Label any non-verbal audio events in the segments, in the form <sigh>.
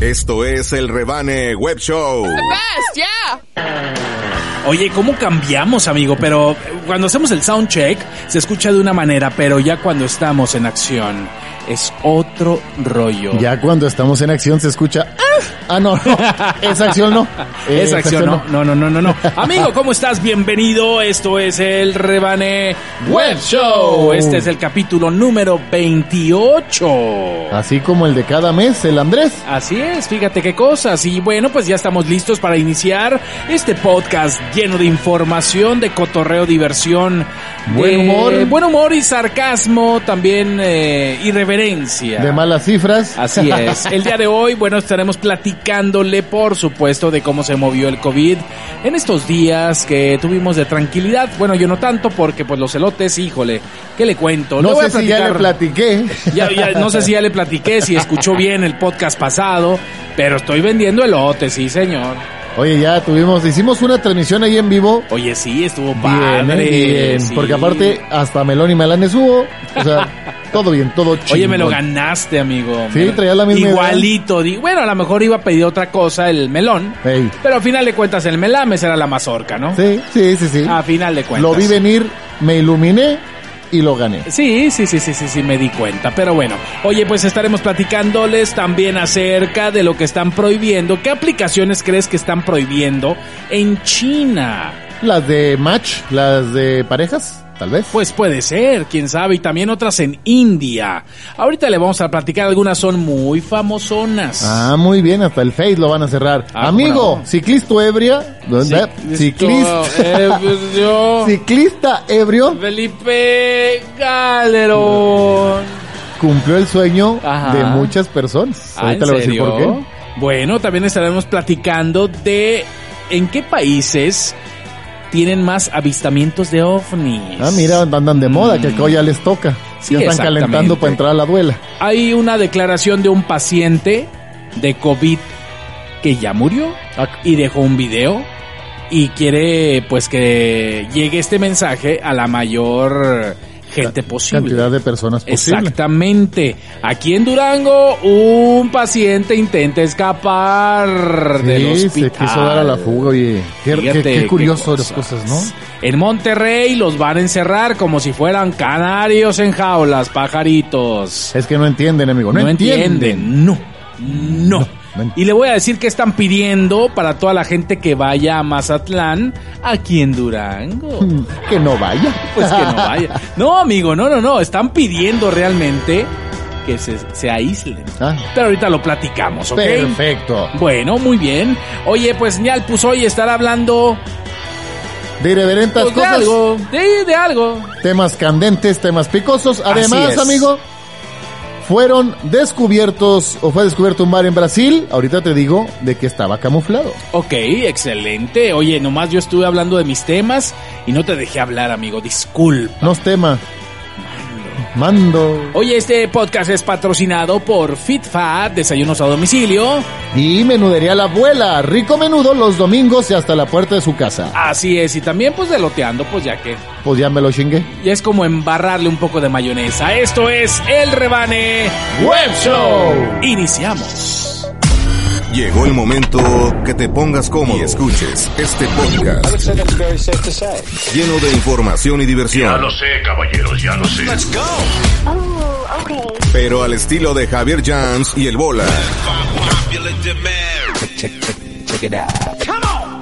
Esto es el Rebane Web Show. best, yeah. Oye, ¿cómo cambiamos, amigo? Pero cuando hacemos el sound check se escucha de una manera, pero ya cuando estamos en acción es otro rollo. Ya cuando estamos en acción se escucha. Ah, no, no. Esa acción no. Eh, <laughs> Esa acción no. No, no, no, no, no. <laughs> Amigo, ¿cómo estás? Bienvenido. Esto es el Rebane Web Show. Este es el capítulo número 28. Así como el de cada mes, el Andrés. Así es, fíjate qué cosas. Y bueno, pues ya estamos listos para iniciar este podcast lleno de información, de cotorreo, diversión, Buen humor. buen humor y sarcasmo, también eh, irreverencia. De malas cifras. Así es. <laughs> El día de hoy, bueno, estaremos platicándole, por supuesto, de cómo se movió el COVID en estos días que tuvimos de tranquilidad. Bueno, yo no tanto porque, pues, los elotes, híjole, ¿qué le cuento? No Le voy sé a si ya le platiqué. ya, ya, no sé si ya le platiqué, si escuchó bien el podcast pasado, pero estoy vendiendo elotes, sí, señor. Oye, ya tuvimos, hicimos una transmisión ahí en vivo. Oye, sí, estuvo Bien, padre. bien. sí. Porque aparte, hasta Melón y Melanes hubo. O sea, <laughs> todo bien, todo chido. Oye, me lo ganaste, amigo. Sí, Me traía la misma. Igualito. di- Bueno, a lo mejor iba a pedir otra cosa, el melón. Ey. Pero al final de cuentas, el melames era la mazorca, ¿no? Sí, sí, sí, sí. A final de cuentas. Lo vi venir, me iluminé y lo gané. Sí, sí, sí, sí, sí, sí, me di cuenta. Pero bueno, oye, pues estaremos platicándoles también acerca de lo que están prohibiendo. ¿Qué aplicaciones crees que están prohibiendo en China? Las de match, las de parejas, tal vez. Pues puede ser, quién sabe, y también otras en India. Ahorita le vamos a platicar, algunas son muy famosonas. Ah, muy bien, hasta el Face lo van a cerrar. Ah, Amigo, ¿cómo no? ciclista ebria, ¿dónde? Ciclista, pues <laughs> yo, ciclista ebrio Felipe Calderón. cumplió el sueño Ajá. de muchas personas. Ah, ¿en Ahorita le voy a decir por qué. Bueno, también estaremos platicando de en qué países tienen más avistamientos de ovnis. Ah, mira, andan de moda, que acá ya les toca. Sí, ya están calentando para entrar a la duela. Hay una declaración de un paciente de COVID que ya murió Ah, y dejó un video y quiere pues que llegue este mensaje a la mayor gente posible. Cantidad de personas posible. Exactamente. Aquí en Durango, un paciente intenta escapar del Sí, hospital. se quiso dar a la fuga, oye. Qué, Fíjate qué qué curioso las cosas, ¿no? En Monterrey los van a encerrar como si fueran canarios en jaulas, pajaritos. Es que no entienden, amigo. No, No entienden. entienden. No. No. no Y le voy a decir que están pidiendo para toda la gente que vaya a Mazatlán, aquí en Durango. <laughs> Que no vaya. Pues que no <laughs> vaya. No, amigo, no, no, no. Están pidiendo realmente que se, se aíslen. Ah, Pero ahorita lo platicamos, ¿ok? perfecto. Bueno, muy bien. Oye, pues Nial hoy estará hablando De irreverentas pues, de cosas. algo. De, de algo. Temas candentes, temas picosos. Además, amigo, fueron descubiertos, o fue descubierto un bar en Brasil. Ahorita te digo de que estaba camuflado. Ok, excelente. Oye, nomás yo estuve hablando de mis temas y no te dejé hablar, amigo. Disculpa. No es tema. Mando. Oye, este podcast es patrocinado por FitFat, desayunos a domicilio. Y menudería la abuela. Rico menudo los domingos y hasta la puerta de su casa. Así es, y también pues deloteando, pues ya que Pues ya me lo chingué. ya es como embarrarle un poco de mayonesa. Esto es El Rebane Web Show. Iniciamos. Llegó el momento que te pongas cómodo y escuches este podcast lleno de información y Ya diversión, lo sé, caballeros, ya lo sé. pero al estilo de Javier Jans y el Bola.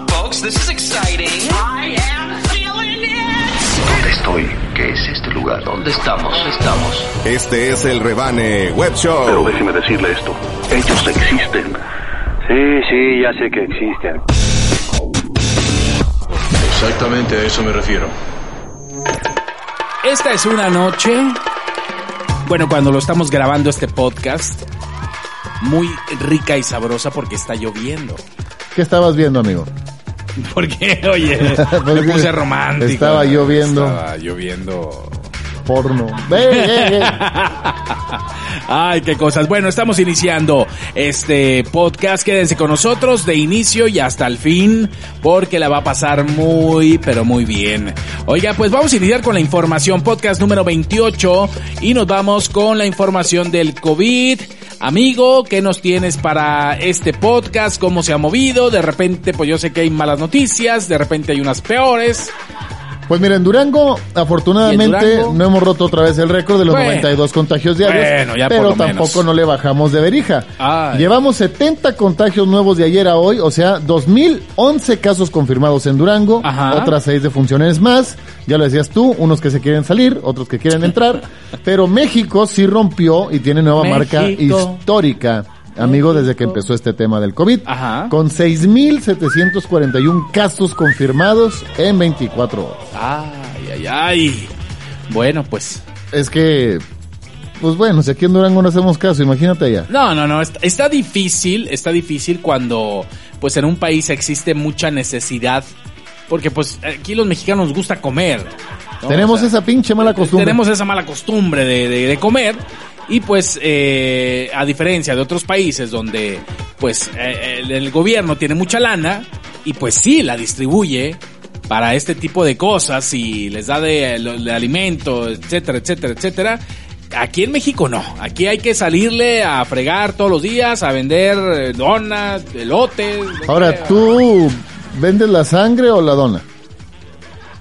Folks, this is exciting. ¿Dónde estoy? ¿Qué es este lugar? ¿Dónde estamos? ¿Dónde estamos? Este es el Rebane Web Pero Show. déjeme decirle esto. Ellos existen. Sí, sí, ya sé que existen. Exactamente a eso me refiero. Esta es una noche, bueno, cuando lo estamos grabando este podcast, muy rica y sabrosa porque está lloviendo. ¿Qué estabas viendo, amigo? <laughs> <laughs> Porque, oye, me Porque puse romántico. estaba lloviendo. Estaba lloviendo. Porno. Ve, ve, ve. <laughs> Ay, qué cosas. Bueno, estamos iniciando este podcast. Quédense con nosotros de inicio y hasta el fin, porque la va a pasar muy, pero muy bien. Oiga, pues vamos a iniciar con la información. Podcast número 28 y nos vamos con la información del COVID. Amigo, ¿qué nos tienes para este podcast? ¿Cómo se ha movido? De repente, pues yo sé que hay malas noticias, de repente hay unas peores. Pues mira, en Durango, afortunadamente, no hemos roto otra vez el récord de los Bueno. 92 contagios diarios, Bueno, ya pero menos. tampoco no le bajamos de verija. Ay. Llevamos 70 contagios nuevos de ayer a hoy, o sea, 2011 casos confirmados en Durango, Ajá. otras seis defunciones más, ya lo decías tú, unos que se quieren salir, otros que quieren entrar, <laughs> pero México sí rompió y tiene nueva marca histórica. Amigo, desde que empezó este tema del COVID, Ajá. con 6.741 casos confirmados en 24 horas. Ay, ay, ay. Bueno, pues Es que, pues bueno, si aquí en Durango no hacemos caso, imagínate allá. No, no, no, está, está difícil, está difícil cuando pues en un país existe mucha necesidad, porque pues aquí los mexicanos nos gusta comer. ¿no? Tenemos O sea, esa pinche mala costumbre. Tenemos esa mala costumbre de, de- de comer y pues eh, a diferencia de otros países donde pues eh, el, el gobierno tiene mucha lana y pues sí la distribuye para este tipo de cosas y les da de, de alimento, etcétera, etcétera, etcétera. Aquí en México no, aquí hay que salirle a fregar todos los días, a vender eh, donas, elotes. Ahora. ¿tú vendes la sangre o la dona?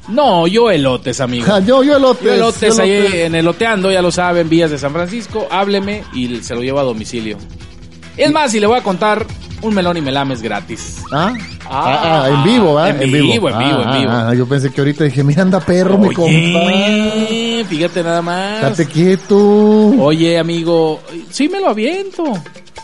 No, yo elotes, amigo. Ja, yo, yo elotes. Yo elotes yo ahí elotes. en eloteando, ya lo saben, vías de San Francisco, hábleme y se lo llevo a domicilio. Es más, y le voy a contar un melón y melames gratis. ¿Ah? Ah, Ah, ah, en vivo, ¿ah? en vivo, en vivo, en Ah, vivo. ah, yo pensé que ahorita dije, mira, anda perro, mi compa. Oye, fíjate nada más. Date quieto. Oye, amigo, sí me lo aviento.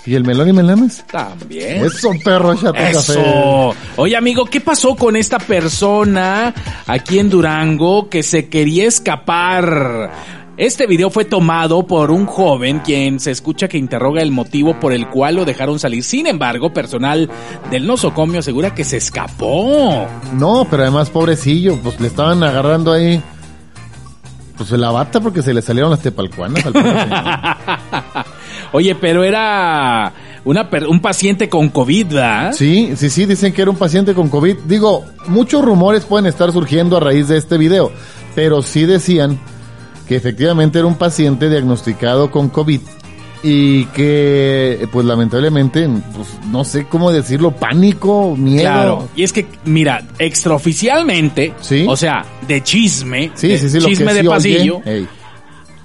¿Y el melón y melames? También. Eso, perro, café. Eso. Oye, amigo, ¿qué pasó con esta persona aquí en Durango que se quería escapar? Este video fue tomado por un joven quien se escucha que interroga el motivo por el cual lo dejaron salir. Sin embargo, personal del nosocomio asegura que se escapó. No, pero además, pobrecillo, pues le estaban agarrando ahí, pues la bata porque se le salieron las tepalcuanas al. <laughs> Oye, pero era una per- un paciente con COVID, ¿verdad? Sí, sí, sí, dicen que era un paciente con COVID. Digo, muchos rumores pueden estar surgiendo a raíz de este video, pero sí decían que efectivamente era un paciente diagnosticado con COVID y que, pues lamentablemente, pues, no sé cómo decirlo, pánico, miedo. Claro, y es que, mira, extraoficialmente, Sí. o sea, de chisme, Sí, de sí, sí, lo chisme que de sí pasillo, oye,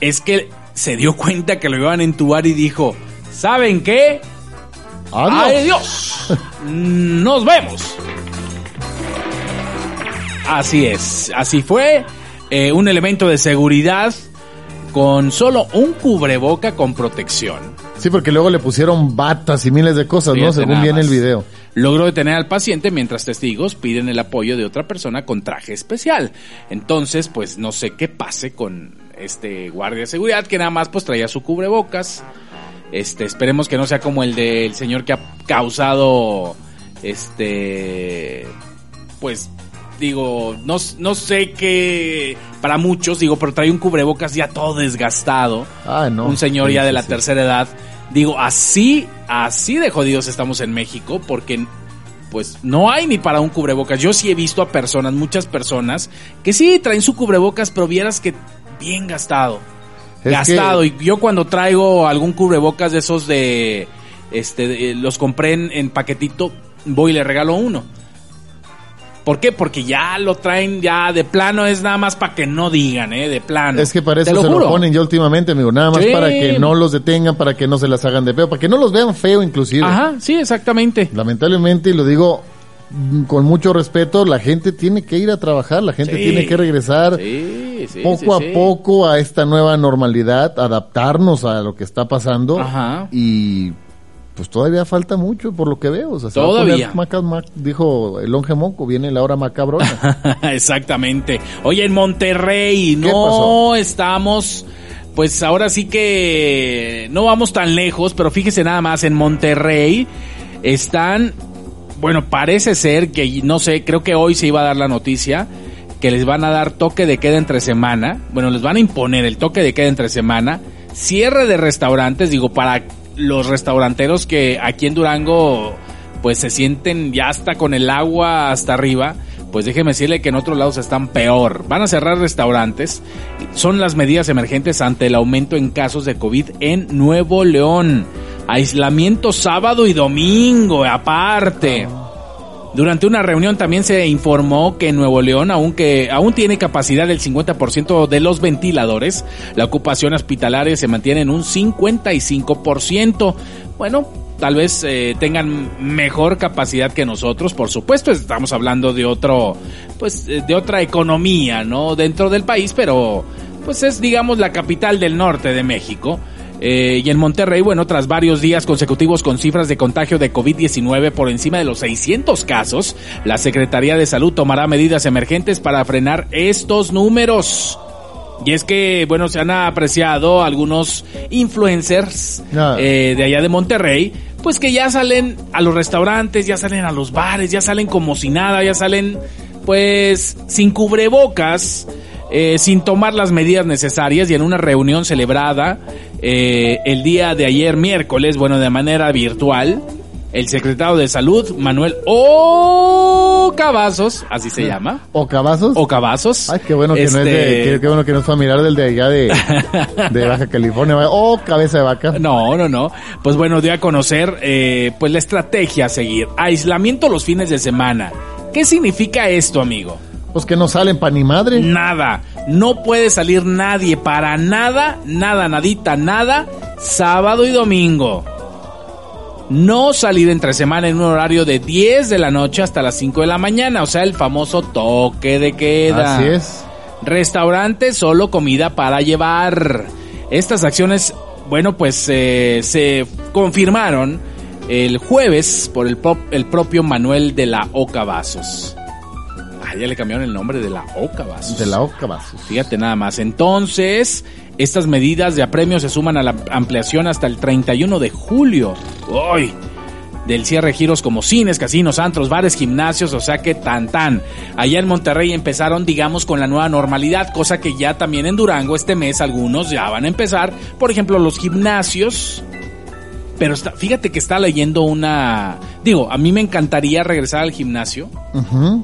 es que se dio cuenta que lo iban a entubar y dijo, ¿saben qué? Adiós. ¡Adiós! ¡Nos vemos! Así es, así fue. eh, un elemento de seguridad con solo un cubreboca con protección. Sí, porque luego le pusieron batas y miles de cosas, ¿no? Según viene el video. Logró detener al paciente mientras testigos piden el apoyo de otra persona con traje especial. Entonces, pues no sé qué pase con este guardia de seguridad que nada más pues traía su cubrebocas. Este, esperemos que no sea como el del señor que ha causado este pues digo, no, no sé qué para muchos, digo, pero trae un cubrebocas ya todo desgastado Ah, no. un señor Sí, ya de la sí. tercera edad. Digo, así, así de jodidos estamos en México porque pues no hay ni para un cubrebocas. Yo sí he visto a personas, muchas personas, que sí traen su cubrebocas, pero vieras que bien gastado. Es gastado. que- Y yo cuando traigo algún cubrebocas de esos de, este, de- los compré en, en paquetito, voy y le regalo uno. ¿Por qué? Porque ya lo traen ya de plano, es nada más para que no digan, ¿eh? De plano. Es que para Te eso se juro. lo ponen ya últimamente, amigo. Nada más Sí. para que no los detengan, para que no se las hagan de feo, para que no los vean feo inclusive. Ajá, sí, exactamente. Lamentablemente, y lo digo con mucho respeto, la gente tiene que ir a trabajar, la gente Sí. tiene que regresar Sí, sí, poco a poco a esta nueva normalidad, adaptarnos a lo que está pasando. Ajá. Y pues todavía falta mucho por lo que veo. O sea, se va a Todavía. maca- dijo el longe moco, viene la hora macabrona. <laughs> Exactamente. Oye, en Monterrey ¿Qué no pasó? estamos pues ahora sí que no vamos tan lejos, pero fíjese nada más, en Monterrey están, bueno, parece ser que, no sé, creo que hoy se iba a dar la noticia que les van a dar toque de queda entre semana, bueno, les van a imponer el toque de queda entre semana, cierre de restaurantes, digo, para los restauranteros que aquí en Durango pues se sienten ya hasta con el agua hasta arriba, pues déjeme decirle que en otros lados están peor. Van a cerrar restaurantes. Son las medidas emergentes ante el aumento en casos de COVID en Nuevo León. Aislamiento sábado y domingo, aparte. Durante una reunión también se informó que Nuevo León, aunque aún tiene capacidad del 50% de los ventiladores, la ocupación hospitalaria se mantiene en un 55%. Bueno, tal vez eh, tengan mejor capacidad que nosotros, por supuesto, estamos hablando de otro, pues, eh, de otra economía, ¿no? Dentro del país, pero, pues es, digamos, la capital del norte de México. Eh, y en Monterrey, bueno, tras varios días consecutivos con cifras de contagio de COVID-19 por encima de los 600 casos, la Secretaría de Salud tomará medidas emergentes para frenar estos números. Y es que, bueno, se han apreciado algunos influencers Ah. eh, de allá de Monterrey, pues que ya salen a los restaurantes, ya salen a los bares, ya salen como si nada, ya salen pues sin cubrebocas, eh, sin tomar las medidas necesarias y en una reunión celebrada eh, el día de ayer miércoles, bueno, de manera virtual, el secretario de Salud, Manuel O Cavazos, así se llama, ¿O cabazos? O Cavazos. Ay, qué bueno que no es de, Este, qué, qué bueno que no es familiar del de allá de, de Baja <laughs> California. Oh, cabeza de vaca. No, no, no. Pues bueno, dio a conocer eh, pues la estrategia a seguir. Aislamiento los fines de semana. ¿Qué significa esto, amigo? Pues que no salen pa' ni madre. Nada. No puede salir nadie para nada, nada, nadita, nada, sábado y domingo. No salir entre semana en un horario de 10 de la noche hasta las 5 de la mañana, o sea, el famoso toque de queda. Así es. Restaurantes, solo comida para llevar. Estas acciones, bueno, pues eh, se confirmaron el jueves por el, el propio Manuel de la Oca Vasos. Ya le cambiaron el nombre de la Oca Vasos. De la O cabazos. Fíjate nada más. Entonces, estas medidas de apremio se suman a la ampliación hasta el 31 de julio. ¡Uy! Del cierre de giros como cines, casinos, antros, bares, gimnasios, o sea que tan tan. Allá en Monterrey empezaron, digamos, con la nueva normalidad, cosa que ya también en Durango este mes algunos ya van a empezar. Por ejemplo, los gimnasios. Pero está- fíjate que está leyendo una... Digo, a mí me encantaría regresar al gimnasio, Ujú.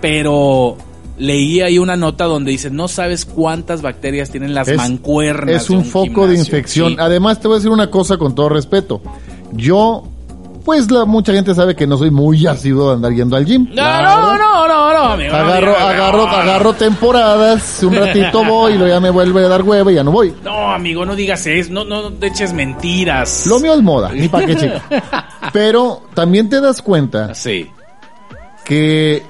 Pero leí ahí una nota donde dice, no sabes cuántas bacterias tienen las Es- mancuernas. Es de un foco de gimnasio". infección. Sí. Además, te voy a decir una cosa con todo respeto. Yo, pues la, mucha gente sabe que no soy muy asiduo de andar yendo al gym. No, no, no, no, no, amigo, Agarro, agarro, agarro temporadas, un ratito voy y luego ya me vuelve a dar hueva y ya no voy. No, amigo, no digas eso, no, no, te eches mentiras. Lo mío es moda, ni pa' qué chico. <laughs> Pero también te das cuenta Sí. que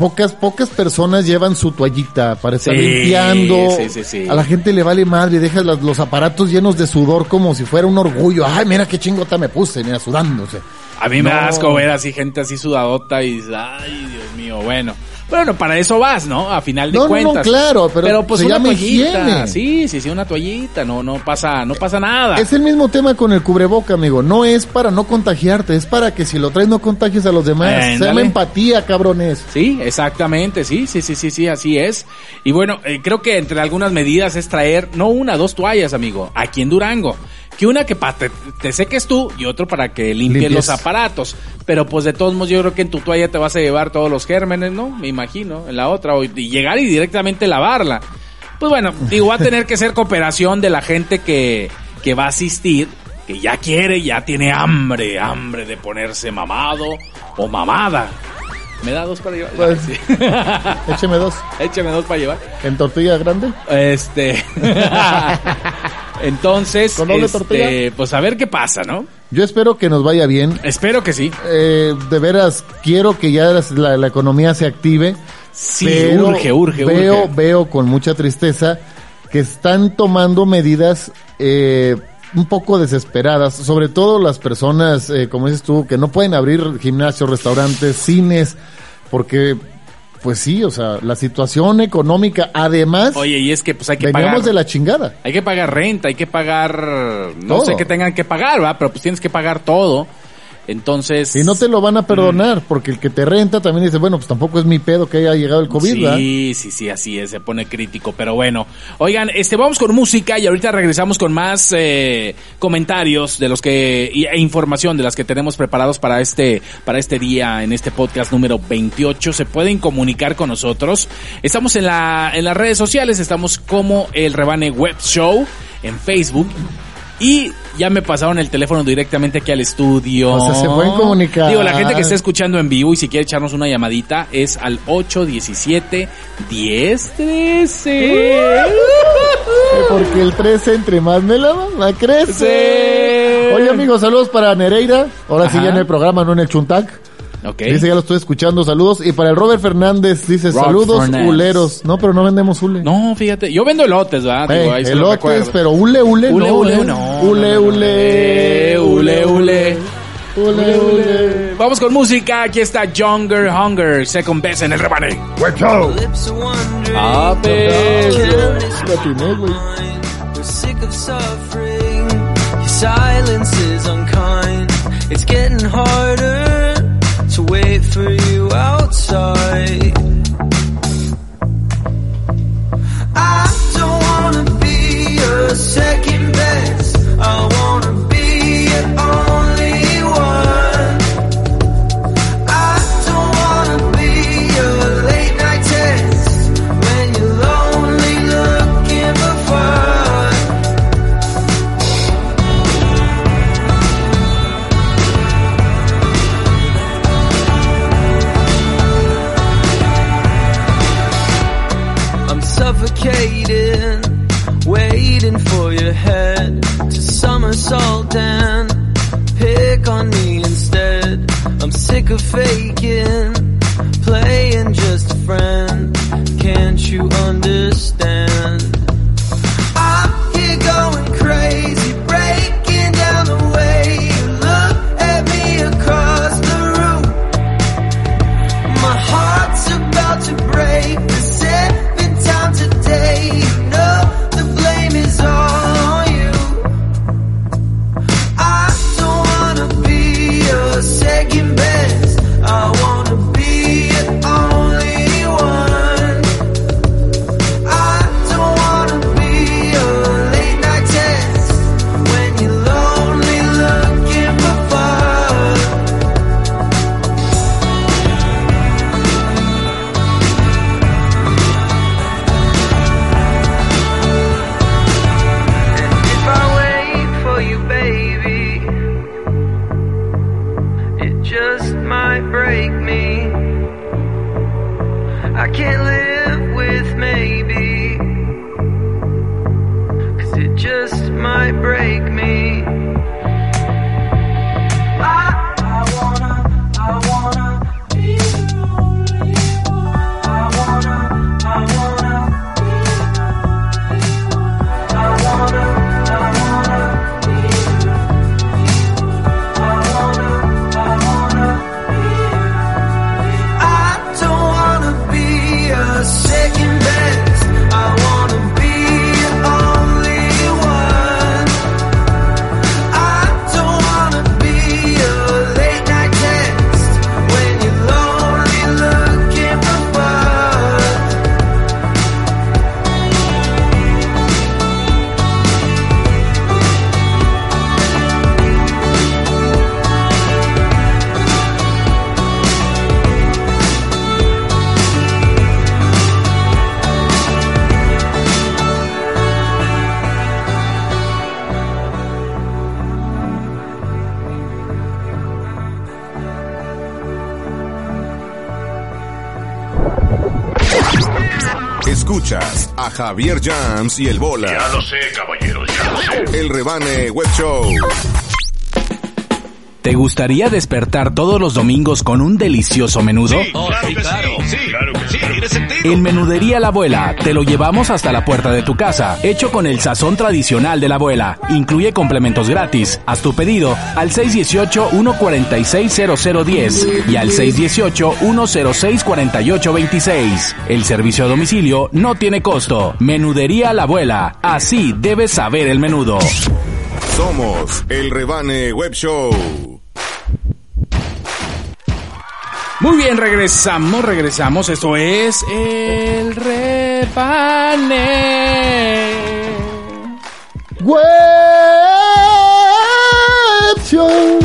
pocas, pocas personas llevan su toallita para estar Sí, limpiando. sí, sí, sí. A la gente le vale madre, deja las- los aparatos llenos de sudor como si fuera un orgullo. Ay, mira qué chingota me puse, mira, sudándose. A mí me da asco ver así gente así sudadota y ay, Dios mío, bueno. Bueno, para eso vas, ¿no? A final de No, no, no, cuentas. claro, pero pues se una llama toallita. higiene. Sí, sí, sí, una toallita, no, no pasa, no pasa nada. Es el mismo tema con el cubreboca, amigo. No es para no contagiarte, es para que si lo traes no contagies a los demás. Se llama empatía, cabrones. Sí, exactamente, sí, sí, sí, sí, sí, así es. Y bueno, eh, creo que entre algunas medidas es traer, no una, dos toallas, amigo, aquí en Durango. Que una que para te, te seques tú y otro para que limpies Limpies. los aparatos. Pero pues de todos modos yo creo que en tu toalla te vas a llevar todos los gérmenes, ¿no? Me imagino, en la otra. O, y llegar y directamente lavarla. Pues bueno, <laughs> digo, va a tener que ser cooperación de la gente que, que va a asistir, que ya quiere, ya tiene hambre, hambre de ponerse mamado o mamada. ¿Me da dos para llevar? Pues, Sí. Écheme dos. <laughs> Échame dos para llevar. ¿En tortilla grande? Este. <laughs> Entonces, ¿Con doble este, tortilla? pues a ver qué pasa, ¿no? Yo espero que nos vaya bien. Espero que sí. Eh, de veras, quiero que ya la, la economía se active. Sí, pero urge, urge, veo, urge. Veo con mucha tristeza que están tomando medidas eh, un poco desesperadas, sobre todo las personas, eh, como dices tú, que no pueden abrir gimnasios, restaurantes, cines, porque pues sí, o sea, la situación económica, además, Oye, y es que pues hay que veníamos pagar. de la chingada. Hay que pagar renta, hay que pagar. No Todo. sé qué tengan que pagar, ¿va? Pero pues tienes que pagar todo. Entonces. Y no te lo van a perdonar, porque el que te renta también dice, bueno, pues tampoco es mi pedo que haya llegado el COVID, ¿verdad? Sí, sí, sí, así es, se pone crítico, pero bueno. Oigan, este, vamos con música y ahorita regresamos con más eh, comentarios de los que, e información de las que tenemos preparados para este, para este día, en este podcast número 28. Se pueden comunicar con nosotros. Estamos en la, en las redes sociales, estamos como el Rebane Web Show en Facebook. Y ya me pasaron el teléfono directamente aquí al estudio. O sea, se pueden comunicar. Digo, la gente que está escuchando en vivo y si quiere echarnos una llamadita es al 817 1013. Porque el 13 entre más me la va crece. Oye, amigos, saludos para Nereida. Ahora sí ya en el programa, no en el Chuntac. Ok. Dice, ya lo estoy escuchando, saludos. Y para el Robert Fernández, dice, Rob saludos, Fernández. huleros. No, pero no vendemos hule. No, fíjate, yo vendo elotes, ¿verdad? Eh, Digo, ahí elotes, pero hule, hule, Ule, no. ule, eh. no. Ule, no, no, no. ule. Ule, ule. Ule, ule. Vamos con música. Aquí está Younger Hunger, Second Best en el rebane. Lips are wondering. A ver. Latiné, güey. We're sick of suffering. Your silence is unkind. It's getting harder to wait for you outside. I don't wanna be your second best. I of faking, playing just a friend. Can't you understand? Javier Jams y el Bola. Ya lo sé, caballeros, ya lo sé. El Rebane Web Show. ¿Te gustaría despertar todos los domingos con un delicioso menudo? sí, claro que sí. En Menudería La Abuela te lo llevamos hasta la puerta de tu casa, hecho con el sazón tradicional de la abuela. Incluye complementos gratis. Haz tu pedido al 618-146-0010 y al 618-106-4826. El servicio a domicilio no tiene costo. Menudería La Abuela. Así debes saber el menudo. Somos el Rebane Web Show. Muy bien, regresamos, regresamos. Esto es el Show.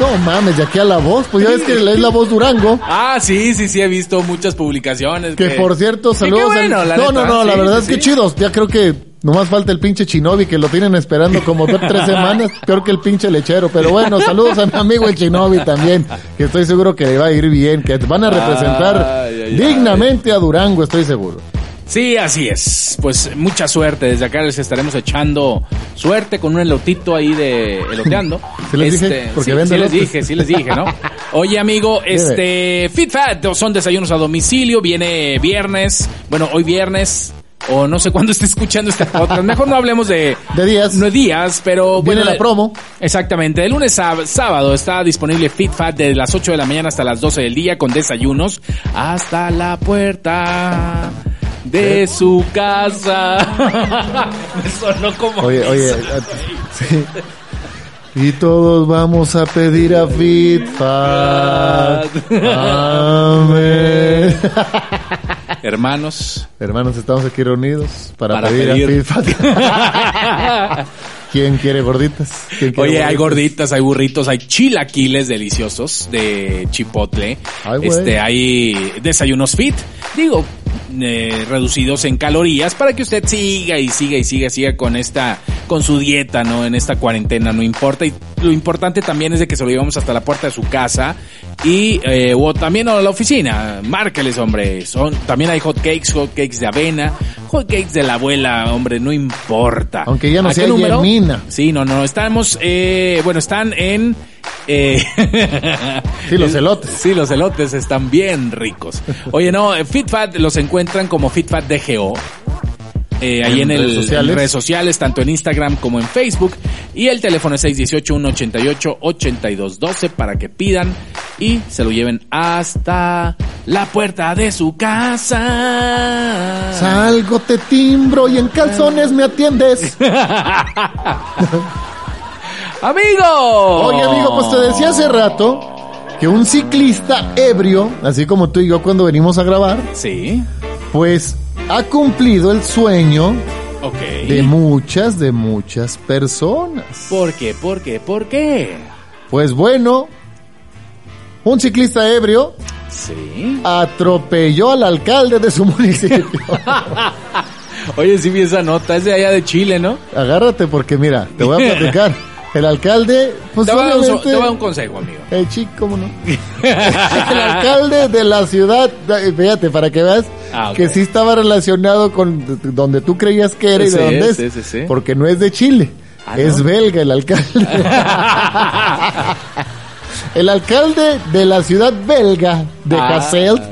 No mames, de aquí a la voz, pues ya ves que es la voz Durango. Ah, sí, sí, sí, he visto muchas publicaciones. Que por cierto, Sí, qué saludos. al- bueno, la no, no, no, la sí, verdad sí, es que sí. chidos. Ya creo que nomás falta el pinche Chinobi que lo tienen esperando como dos, tres semanas. Peor que el pinche lechero. Pero bueno, saludos a mi amigo el Chinobi también. Que estoy seguro que le va a ir bien. Que van a representar Ay, ay, dignamente a Durango, estoy seguro. Sí, así es. Pues mucha suerte. Desde acá les estaremos echando suerte con un elotito ahí de eloteando. <laughs> ¿Sí les dije? Porque sí, vende sí les dije, sí les dije, ¿no? <laughs> Oye, amigo, este Fit Fat son desayunos a domicilio, viene viernes, bueno, hoy viernes o no sé cuándo esté escuchando este podcast. Mejor no hablemos de De días. no de días, pero Viene bueno, la promo. Exactamente, de lunes a sábado está disponible Fit Fat de las 8 de la mañana hasta las 12 del día con desayunos hasta la puerta de su casa. <laughs> Me sonó como Oye, oye. eso. a- sí. Y todos vamos a pedir a Fit Fat. <laughs> Amén. <laughs> Hermanos. Hermanos, estamos aquí reunidos para, Para pedir, pedir. a. <laughs> ¿Quién quiere gorditas? ¿Quién quiere Oye, hay gorditas, hay burritos, hay chilaquiles deliciosos de chipotle. Ay, este, hay desayunos fit, digo, eh, reducidos en calorías para que usted siga y siga y siga, siga con esta, con su dieta, ¿no? En esta cuarentena, no importa. Y lo importante también es de que se lo llevamos hasta la puerta de su casa y, eh, o también a la oficina. Márqueles, hombre. Son, también hay hot cakes, hot cakes de avena, hot cakes de la abuela, hombre, no importa. Aunque ya no ¿A qué sea número? Yemina. Sí, no, no, estamos, eh, bueno, están en... eh, <laughs> Sí, los <laughs> elotes. Sí, los elotes están bien ricos. Oye, no, eh, FitFat los encuentran como FitFat DGO. Eh, ahí en, En el, redes sociales. en redes sociales, tanto en Instagram como en Facebook. Y el teléfono es 618-188-8212 para que pidan y se lo lleven hasta la puerta de su casa. Salgo, te timbro y en calzones me atiendes. <laughs> ¡Amigo! Oye, amigo, pues te decía hace rato que un ciclista ebrio, así como tú y yo cuando venimos a grabar, Sí, pues ha cumplido el sueño ok. de muchas, de muchas personas. ¿Por qué? ¿Por qué? ¿Por qué? Pues bueno, un ciclista ebrio Sí. atropelló al alcalde de su <laughs> municipio. <laughs> Oye, sí vi esa nota, es de allá de Chile, ¿no? Agárrate porque mira, te voy a platicar. <laughs> El alcalde, pues te, voy un, te voy a un consejo, amigo. Eh, chico, ¿cómo no? <laughs> el alcalde de la ciudad, eh, fíjate, para que veas Ah, que sí estaba relacionado con donde tú creías que era y de dónde es. sí, sí, sí. Porque no es de Chile, Ah, ¿no? es belga el alcalde. <laughs> el alcalde de la ciudad belga de Ah. Hasselt,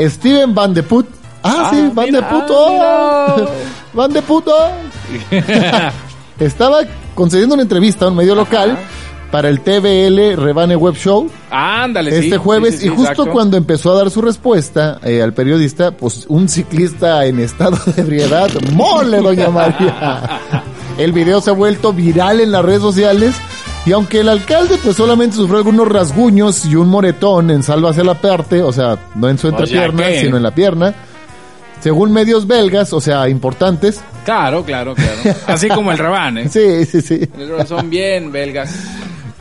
Steven Van de Put. Ah, Ah, sí, Van mira, de Put. ah, oh. mira. Van de Put. oh. <laughs> Estaba concediendo una entrevista a un medio local para el TVL Rebane Web Show Ándale, sí. este jueves Sí, sí, sí, y justo exacto. cuando empezó a dar su respuesta eh, al periodista, pues un ciclista en estado de ebriedad, mole doña María. <laughs> El video se ha vuelto viral en las redes sociales y aunque el alcalde pues solamente sufrió algunos rasguños y un moretón en salva hacia la parte, o sea, no en su O sea entrepierna, sino en la pierna, según medios belgas, o sea, importantes, Claro, claro, claro. Así como el Raban, ¿eh? <laughs> sí, sí, sí, Son bien belgas.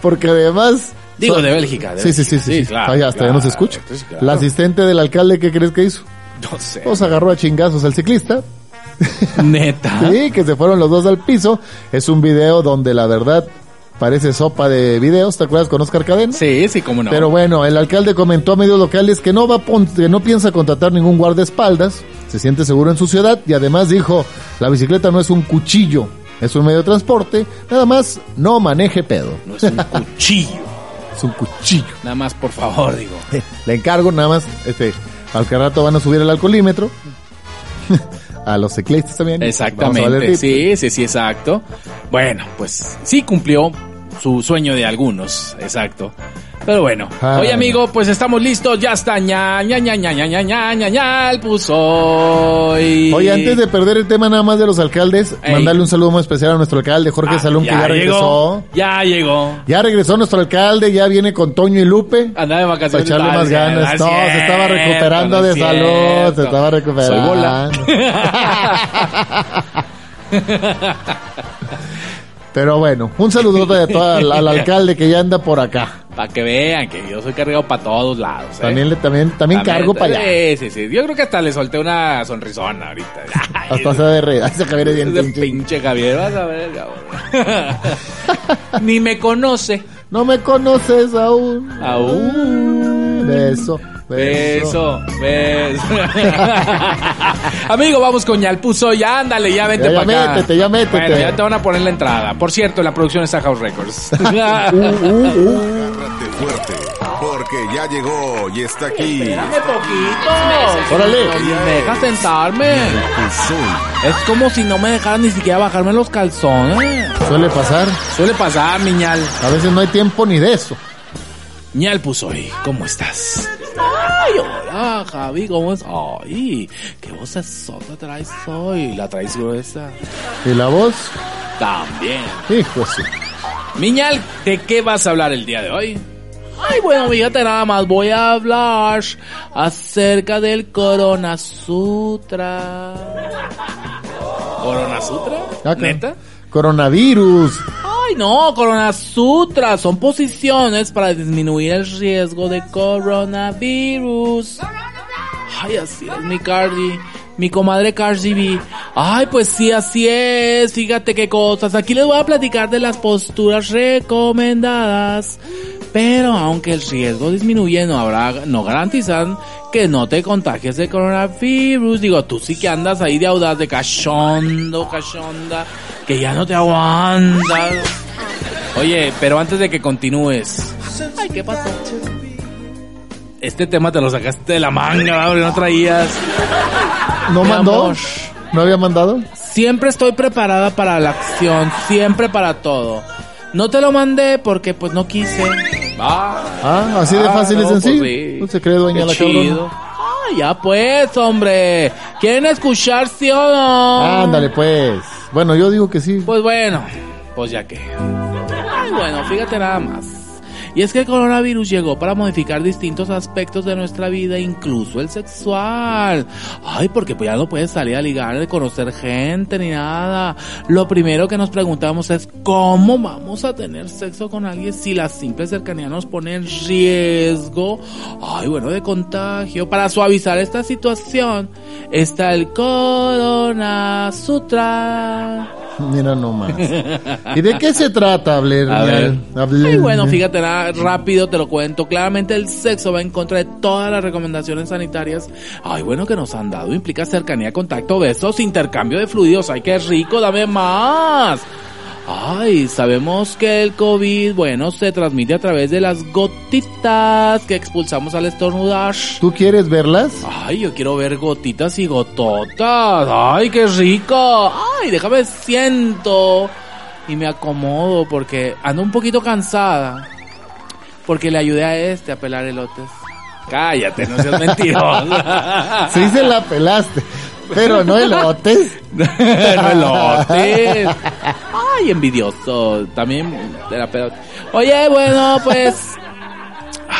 porque además... Digo, son- de Bélgica. de Sí, sí, sí, sí, sí. claro. Ay, hasta ya no se escucha. claro. La asistente del alcalde, ¿qué crees que hizo? <laughs> No sé. Pues agarró a chingazos al ciclista. Neta. <laughs> Sí, que se fueron los dos al piso. Es un video donde la verdad parece sopa de videos. ¿Te acuerdas con Oscar Cadena? Sí, sí, cómo no. Pero bueno, el alcalde comentó a medios locales que no va a pon- que no piensa contratar ningún guardaespaldas, se siente seguro en su ciudad y además dijo, la bicicleta no es un cuchillo, es un medio de transporte, nada más no maneje pedo, No es un <laughs> cuchillo. es un cuchillo. Nada más, por favor, digo. <laughs> Le encargo nada más, este, Al que rato van a subir el alcoholímetro. <laughs> a los ciclistas también. Exactamente, sí, sí, sí, exacto. Bueno, pues sí cumplió su sueño de algunos, exacto. Pero bueno, Ah. oye amigo, pues estamos listos, ya está, ña, ña, ña, ña, ña, ña, ña, ña, ña, el pusoy. Oye, antes de perder el tema nada más de los alcaldes, Ey. mandarle un saludo muy especial a nuestro alcalde Jorge Ah, Salón, que ya regresó. llegó, ya llegó. Ya regresó nuestro alcalde, ya viene con Toño y Lupe. Anda de Para vacaciones. echarle Ah, más sí, ganas. ah, No, se estaba recuperando no de salud, se estaba recuperando. Soy bola. <laughs> <laughs> Pero bueno, un saludo de todo al, al <laughs> alcalde que ya anda por acá. Para que vean que yo soy cargado para todos lados. ¿eh? También le también también cargo para allá. Sí, sí, sí. Yo creo que hasta le solté una sonrisona ahorita. Ay, <laughs> Hasta se de reír. Ay, se Javier es bien ese pinche. pinche Javier, vas a ver, cabrón. <laughs> Ni me conoce. No me conoces aún. Aún. Beso, beso. Beso, beso. <laughs> Amigo, vamos con Yalpuzo. Ya ándale, ya vente Ya, ya para acá. métete, ya métete. Bueno, ya te van a poner la entrada. Por cierto, la producción está House Records. <laughs> Uh, uh, uh. Agárrate fuerte, porque ya llegó y está aquí. Dame poquito. Órale. Me deja sentarme. Es como si no me dejaran ni siquiera bajarme los calzones. Suele pasar. Suele pasar, miñal. A veces no hay tiempo ni de eso. Ñal Pusoy, ¿cómo estás? Ay, hola, Javi, ¿cómo es? Ay, qué voz sota traes hoy. ¿La traes gruesa? ¿Y la voz? También. Hijo sí. Miñal, ¿de qué vas a hablar el día de hoy? Ay, bueno, fíjate nada más, voy a hablar acerca del Corona Sutra. ¿Corona Sutra? ¿Neta? Coronavirus. Ay, no, Corona Sutra son posiciones para disminuir el riesgo de coronavirus. Ay, así es, mi Cardi. Mi comadre Cardi B. Ay, pues sí, así es. Fíjate qué cosas. Aquí les voy a platicar de las posturas recomendadas. Pero aunque el riesgo disminuye, no habrá, no garantizan que no te contagies de coronavirus. Digo, tú sí que andas ahí de audaz, de cachondo, cachonda, que ya no te aguantas. Oye, pero antes de que continúes. Ay, ¿qué pasó? Este tema te lo sacaste de la manga, no traías. ¿No mandó? amor. ¿No había mandado? Siempre estoy preparada para la acción, siempre para todo. No te lo mandé porque pues no quise. Ah, Ah, así de Ah, fácil y no, sencillo. pues sí. No se cree dueña qué la chido. cabrona. Ah, ya pues, hombre. ¿Quieren escuchar sí o no? Ándale pues. Bueno, yo digo que sí. Pues bueno, pues ya que. Bueno, fíjate nada más. Y es que el coronavirus llegó para modificar distintos aspectos de nuestra vida, incluso el sexual. Ay, porque pues ya no puedes salir a ligar, de conocer gente ni nada. Lo primero que nos preguntamos es cómo vamos a tener sexo con alguien si la simple cercanía nos pone en riesgo. Ay, bueno, de contagio. Para suavizar esta situación está el Corona Sutra. <laughs> Mira nomás. ¿Y de qué se trata, Blair? A ver. Ay, bueno, fíjate, nada, rápido te lo cuento. Claramente el sexo va en contra de todas las recomendaciones sanitarias. Ay, bueno, que nos han dado. Implica cercanía, contacto, besos, intercambio de fluidos. Ay, qué rico, dame más. Ay, sabemos que el COVID, bueno, se transmite a través de las gotitas que expulsamos al estornudar. ¿Tú quieres verlas? Ay, yo quiero ver gotitas y gototas. Ay, qué rico. Ay, déjame siento y me acomodo porque ando un poquito cansada. Porque le ayudé a este a pelar elotes. Cállate, no seas mentiroso. <laughs> Sí se la pelaste. Pero no elotes. <laughs> no elotes. Ay, envidioso. También de la pelota. Oye, bueno, pues.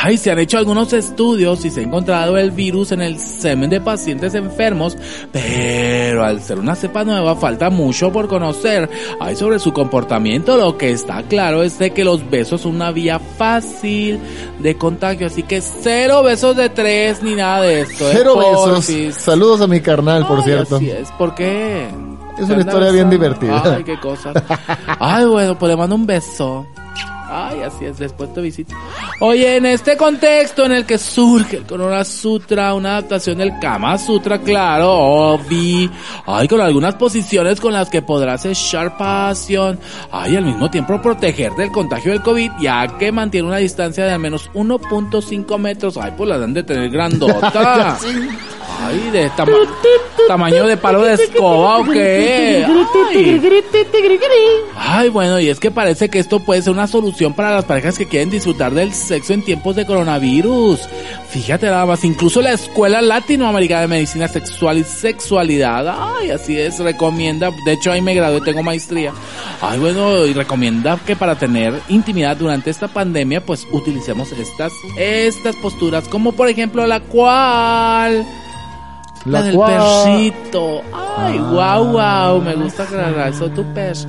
Ay, se han hecho algunos estudios y se ha encontrado el virus en el semen de pacientes enfermos, pero al ser una cepa nueva falta mucho por conocer. Ay, sobre su comportamiento lo que está claro es de que los besos son una vía fácil de contagio, así que cero besos de tres ni nada de esto. ¿eh? Cero besos. Porfis. Saludos a mi carnal, por Ay, cierto. Así es, ¿por qué? Es una historia bien divertida. Ay, qué cosa. Ay, bueno, pues le mando un beso Ay, así es, después te visito. Oye, en este contexto en el que surge el Corona Sutra, una adaptación del Kama Sutra, claro, Obi. Ay, con algunas posiciones con las que podrás echar pasión. Ay, al mismo tiempo proteger del contagio del COVID, ya que mantiene una distancia de al menos 1.5 metros. Ay, pues la dan de tener grandota. <laughs> Ay, de tama tamaño de palo de escoba o qué. Ay. Ay, bueno, y es que parece que esto puede ser una solución para las parejas que quieren disfrutar del sexo en tiempos de coronavirus. Fíjate nada más, incluso la Escuela Latinoamericana de Medicina Sexual y Sexualidad, ay, así es, recomienda, de hecho ahí me gradué, tengo maestría. Ay, bueno, y recomienda que para tener intimidad durante esta pandemia, pues utilicemos estas, estas posturas, como por ejemplo la cual... La, La del cual- perrito. Ay, guau, guau. Me gusta que la eso tu perro.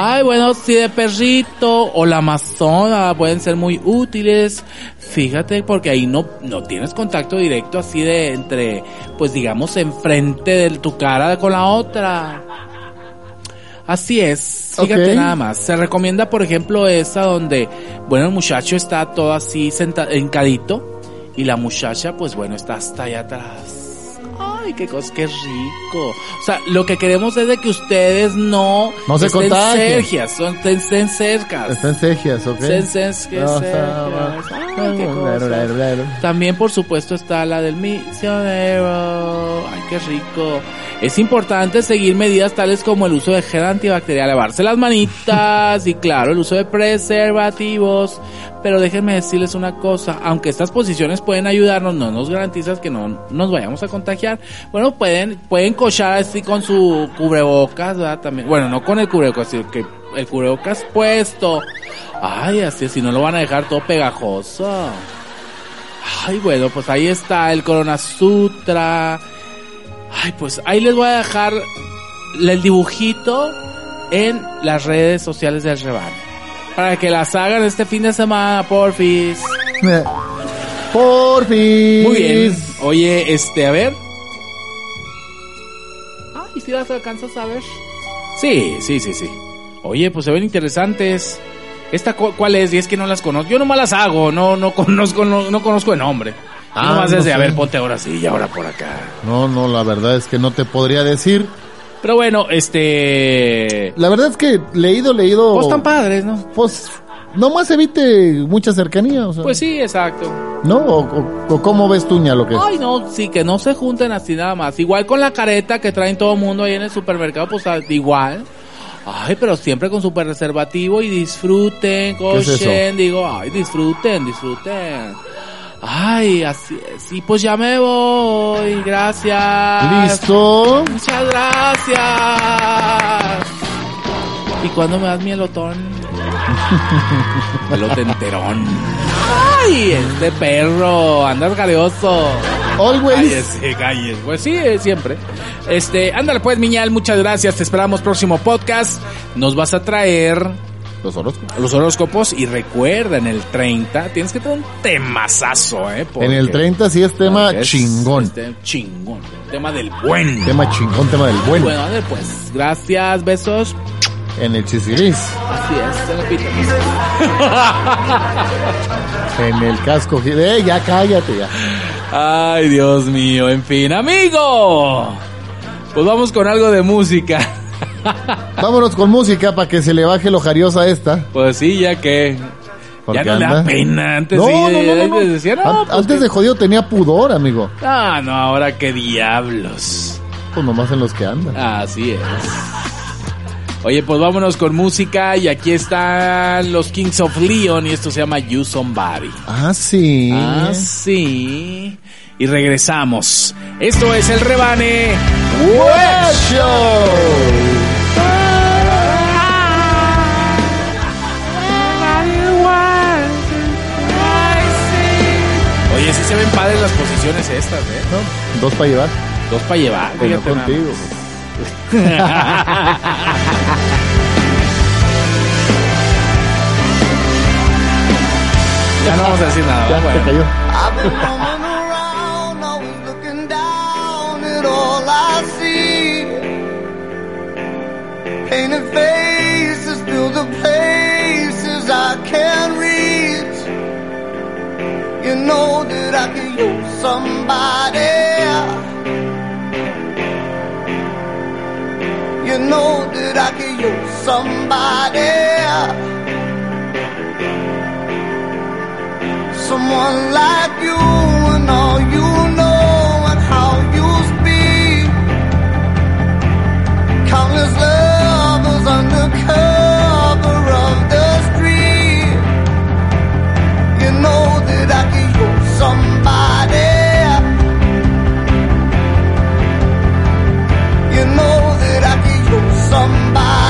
Ay, bueno, sí, de perrito o la amazona pueden ser muy útiles. Fíjate, porque ahí no, no tienes contacto directo así de entre, pues digamos, enfrente de tu cara con la otra. Así es, fíjate nada más. Se recomienda, por ejemplo, esa donde, bueno, el muchacho está todo así senta, encadito y la muchacha, pues bueno, está hasta allá atrás. Ay, qué cosa, qué rico. O sea, lo que queremos es de que ustedes no, No se estén contagien. cercas, son, estén, estén cercas. Está en cejas, ¿ok? Estén No. Ay, qué Claro, cosa. claro, claro. También, por supuesto, está la del misionero. Ay, qué rico. Es importante seguir medidas tales como el uso de gel antibacterial, lavarse las manitas <laughs> y, claro, el uso de preservativos. Pero déjenme decirles una cosa, aunque estas posiciones pueden ayudarnos, no nos garantizas que no nos vayamos a contagiar. Bueno, pueden, pueden cochar así con su cubrebocas. También, bueno, no con el cubrebocas, sino que el cubrebocas puesto. Ay, así, si no lo van a dejar todo pegajoso. Ay, bueno, pues ahí está el Corona Sutra. Ay, pues ahí les voy a dejar el dibujito en las redes sociales del Reban. Para que las hagan este fin de semana, porfis. Por fin. Muy bien. Oye, este, a ver. Ay, si las alcanzas a ver. Sí, sí, sí, sí. Oye, pues se ven interesantes. ¿Esta cu- cuál es? Y es que no las conozco. Yo nomás las hago, no, no conozco, no, no conozco el nombre. Ah, Ah, nomás no es de, a ver, ponte ahora sí y ahora por acá. No, no, la verdad es que no te podría decir. Pero bueno, este... La verdad es que leído, leído. Pues tan padres, ¿no? Pues nomás evite mucha cercanía, o sea. Pues sí, exacto. ¿No? O, o- o cómo ves tú, ña, lo que Ay, no, sí, que no se junten así nada más. Igual con la careta que traen todo el mundo ahí en el supermercado, pues igual. Ay, pero siempre con super reservativo y disfruten, es cochen, digo, ay, disfruten, disfruten. Ay, así pues ya me voy, gracias. ¿Listo? Muchas gracias. ¿Y cuándo me das mi elotón? <laughs> Elote enterón. Ay, este perro, andas gareoso. Always. Cállese, cállese. Pues sí, eh, siempre. Este, ándale pues, Miñal, muchas gracias. Te esperamos próximo podcast. Nos vas a traer Los horóscopos. los horóscopos y recuerda, en el 30 tienes que tener un temazazo, ¿eh? En el Porque- 30 sí es tema es- chingón. este, chingón. Tema del buen. Tema chingón, tema del bueno. Bueno, ándale pues. Gracias, besos. En el chisiris. Así es, se repite. <laughs> En el casco. Eh, ya cállate ya. Ay, Dios mío. En fin, amigo. Pues vamos con algo de música. <laughs> Vámonos con música para que se le baje lo jariosa esta. Pues sí, ya que. Ya no le da pena. Antes No, sí, no, no, antes decía, pues Antes que- de jodido tenía pudor, amigo. Ah, no, ahora qué diablos. Pues nomás en los que andan. Así es. Oye, pues vámonos con música y aquí están los Kings of Leon y esto se llama You Somebody. Ah, sí. Ah, sí. Y regresamos. Esto es el rebane. Web Show. Se ven padres las posiciones estas, ¿eh? ¿No? Dos para llevar. Dos para llevar. Pero no contigo. Ya no vamos a decir nada. Ya bueno. te cayó. I've been roaming around, always looking down at all I see. Painted faces fill the places I can't know that I could use somebody. You know that I could use somebody. Someone like you and all you know and how you speak. Countless lovers under You know that I could use somebody. You know that I use somebody.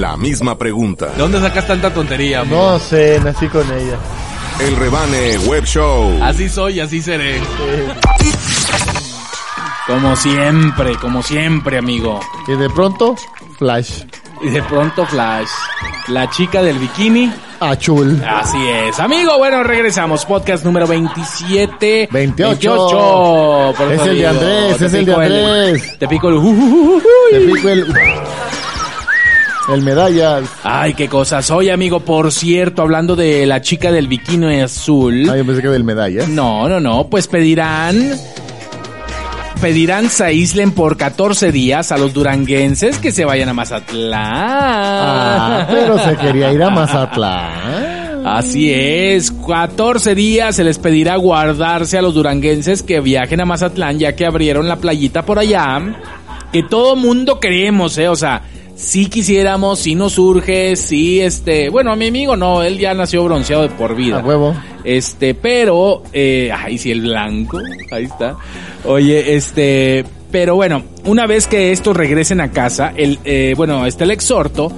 Con la misma pregunta. ¿De dónde sacas tanta tontería, amigo? No sé, nací con ella. El Rebane Web Show. Así soy, así seré. Como siempre, como siempre, amigo. Y de pronto, Flash. Y de pronto Flash, la chica del bikini. Achul. Así es. Amigo, bueno, regresamos. Podcast número 27. 28. Por Es eso el de Andrés, te es el de pico Andrés. te pico el... uh, uh, uh, uh, Te pico el. El medallas. Ay, qué cosas. Oye, amigo, por cierto, hablando de la chica del bikini azul. Ah, yo pensé que del medallas. No, no, no, pues pedirán pedirán se aíslen por 14 días a los duranguenses que se vayan a Mazatlán. Ah, pero se quería ir a <laughs> Mazatlán. Así es, 14 días se les pedirá guardarse a los duranguenses que viajen a Mazatlán ya que abrieron la playita por allá. Que todo mundo queremos, eh, o sea, si quisiéramos, si nos surge, si este, bueno, a mi amigo no, él ya nació bronceado de por vida. A huevo. Este, pero, eh, ay, sí, el blanco, ahí está. Oye, este, pero bueno, una vez que estos regresen a casa, el, eh, bueno, está el exhorto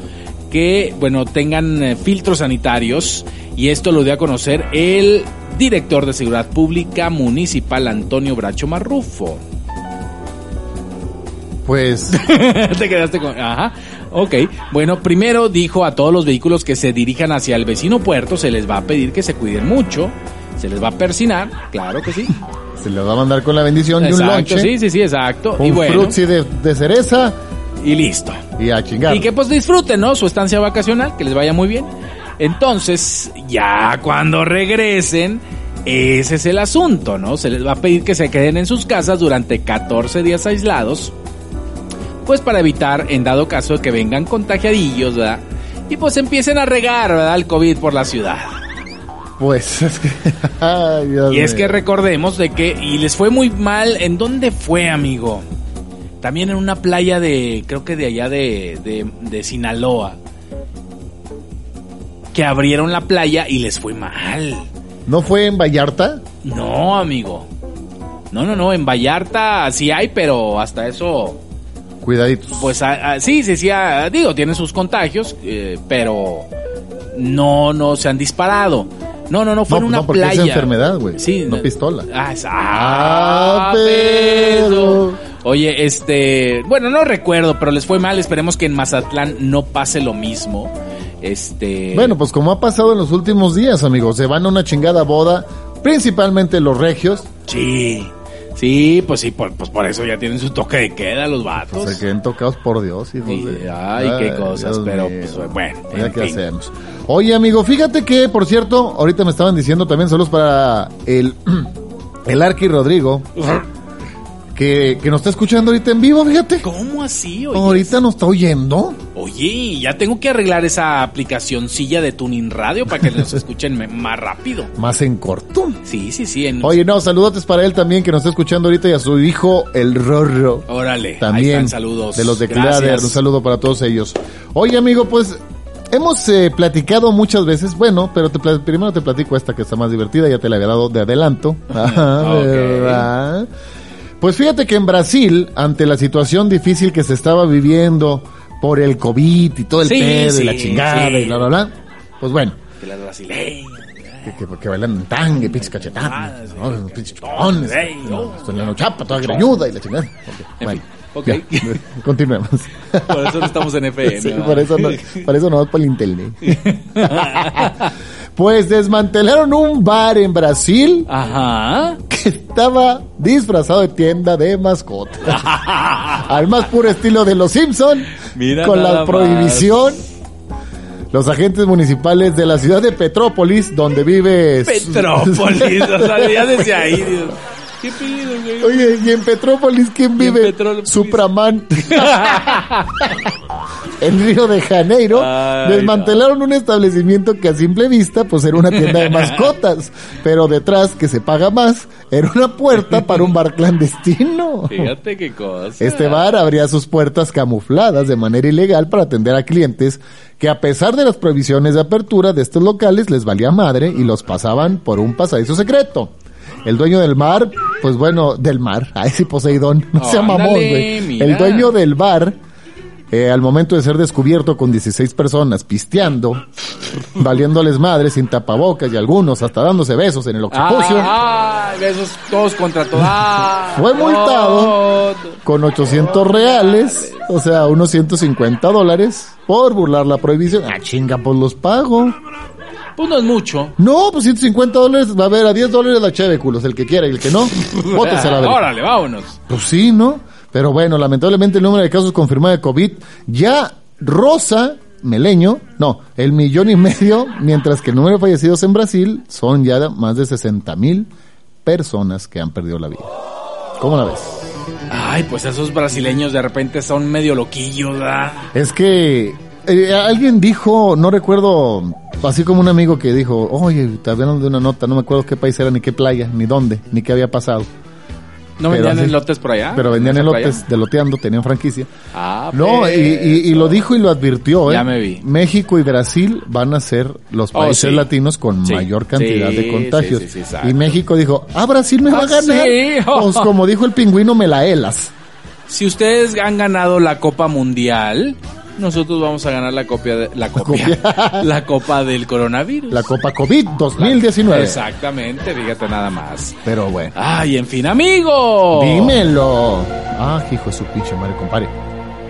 que, bueno, tengan eh, filtros sanitarios y esto lo dio a conocer el director de Seguridad Pública Municipal Antonio Bracho Marrufo. Pues <laughs> Te quedaste con... Ajá. Ok. Bueno, primero dijo a todos los vehículos que se dirijan hacia el vecino puerto, se les va a pedir que se cuiden mucho, se les va a persinar, claro que sí. se le va a mandar con la bendición de un Exacto, lonche. sí, sí, sí, exacto. Un y bueno, de cereza y listo. y a chingar. Y que pues disfruten, ¿no? Su estancia vacacional, que les vaya muy bien. Entonces, ya cuando regresen, Ese es el asunto, ¿no? Se les va a pedir que se queden en sus casas durante 14 días aislados, pues para evitar, en dado caso, que vengan contagiadillos, ¿verdad? Y pues empiecen a regar, ¿verdad? El COVID por la ciudad. Pues <laughs> es que. Ay, Dios Y es mío. que recordemos de que, y les fue muy mal, ¿en dónde fue, amigo? También en una playa de, creo que de allá de, de, de Sinaloa, que abrieron la playa y les fue mal. ¿No fue en Vallarta? No, amigo. No, no, no, en Vallarta sí hay, pero hasta eso, Cuidaditos. pues ah, ah, sí, sí, sí, ah, digo, tienen sus contagios, eh, pero no, no se han disparado. No, no, no, fue No, en una no, porque es playa. enfermedad, güey, Sí, no pistola. Ah, es- Ah, ah, pero- Oye, este, bueno, no recuerdo, pero les fue mal. Esperemos que en Mazatlán no pase lo mismo. Este, Bueno, pues como ha pasado en los últimos días, amigos, se van a una chingada boda, principalmente los regios, sí, sí, pues sí, por, pues por eso ya tienen su toque de queda los vatos. se queden tocados por Dios, hijos Sí, de- ay, qué cosas, Dios pero mío. pues bueno, en qué fin. hacemos. Oye, amigo, fíjate que, por cierto, ahorita me estaban diciendo también saludos para el, <clears throat> el Arqui Rodrigo, que, que nos está escuchando ahorita en vivo, fíjate. ¿Cómo así? Oye, Ahorita nos está oyendo. Oye, ya tengo que arreglar esa aplicacioncilla de Tuning Radio para que nos <laughs> escuchen más rápido. Más en corto. Sí, sí, sí. En... Oye, no, saludotes para él también, que nos está escuchando ahorita, y a su hijo, el Rorro. Órale, ahí También. están, saludos. De los de. Clader, un saludo para todos ellos. Oye, amigo, pues hemos eh, platicado muchas veces, bueno, pero te primero te platico esta que está más divertida, ya te la había dado de adelanto. Ajá, <laughs> Ok. <laughs> ¿verdad? Pues fíjate que en Brasil, ante la situación difícil que se estaba viviendo por el COVID y todo el Sí, pedo y la sí, chingada sí. y bla, bla, bla, pues bueno, Que las brasileñas. que, que, que bailan en tangue, pinches cachetadas, ¿no? Los pinches chupones, ¿no? no. La chapa, toda greñuda y la chingada. Ok, bueno, Ok. ya, <laughs> continuemos. <laughs> Por eso no estamos en FM. Sí, por eso no, por eso no para el internet. <laughs> pues desmantelaron un bar en Brasil Ajá. que estaba disfrazado de tienda de mascotas. <laughs> Al más puro estilo de los Simpson, Mira con la más. prohibición. Los agentes municipales de la ciudad de Petrópolis, donde vive Petrópolis, o sea, ya desde ahí, <laughs> Dios. ¿Qué güey? Oye, ¿y en Petrópolis quién en vive? Petrópolis? Supraman. <laughs> en Río de Janeiro Ay, desmantelaron un establecimiento que a simple vista pues era una tienda de <laughs> mascotas, pero detrás que se paga más era una puerta para un bar clandestino. Fíjate qué cosa. Este bar abría sus puertas camufladas de manera ilegal para atender a clientes que a pesar de las prohibiciones de apertura de estos locales les valía madre y los pasaban por un pasadizo secreto. El dueño del mar, pues bueno, del mar, <laughs> ay sí Poseidón, no sea Ándale, mamón, güey. El dueño del bar, eh, al momento de ser descubierto con 16 personas pisteando, <laughs> valiéndoles madre sin tapabocas y algunos hasta dándose besos en el occipucio, Ah, besos todos contra todos. Ah, <laughs> Fue multado. con 800 reales, o sea, unos 150 dólares, por burlar la prohibición. Ah, chinga, pues los pago. Pues no es mucho. No, pues 150 dólares, va a haber a 10 dólares la cheve, culos, el que quiera y el que no, <laughs> bótese la verga. Órale, vámonos. Pues sí, ¿no? Pero bueno, lamentablemente el número de casos confirmados de COVID ya rosa Meleño, no, el millón y medio, mientras que el número de fallecidos en Brasil son ya más de 60 mil personas que han perdido la vida. ¿Cómo la ves? Ay, pues esos brasileños de repente son medio loquillos, ¿verdad? Es que eh, alguien dijo, no recuerdo, así como un amigo que dijo, oye, te hablaron de una nota, no me acuerdo qué país era, ni qué playa, ni dónde, ni qué había pasado. ¿No Pero vendían así- elotes por allá? Pero vendían ¿En esa elotes de loteando, tenían franquicia. Ah, No, y, y- y lo dijo y lo advirtió, ¿eh? Ya me vi. México y Brasil van a ser los Oh, países sí. latinos con Sí. mayor cantidad Sí, de contagios. sí, sí, sí, exacto. y México dijo, ah, Brasil me va a Ah, ganar. sí. Pues como dijo el pingüino, me la helas. Si ustedes han ganado la Copa Mundial, nosotros vamos a ganar la copia de, la copia, <laughs> la Copa del coronavirus. La Copa COVID 2019. Exactamente, fíjate nada más. Pero bueno. Ay, en fin, amigo. Dímelo. Ah, hijo de su pinche madre, compadre.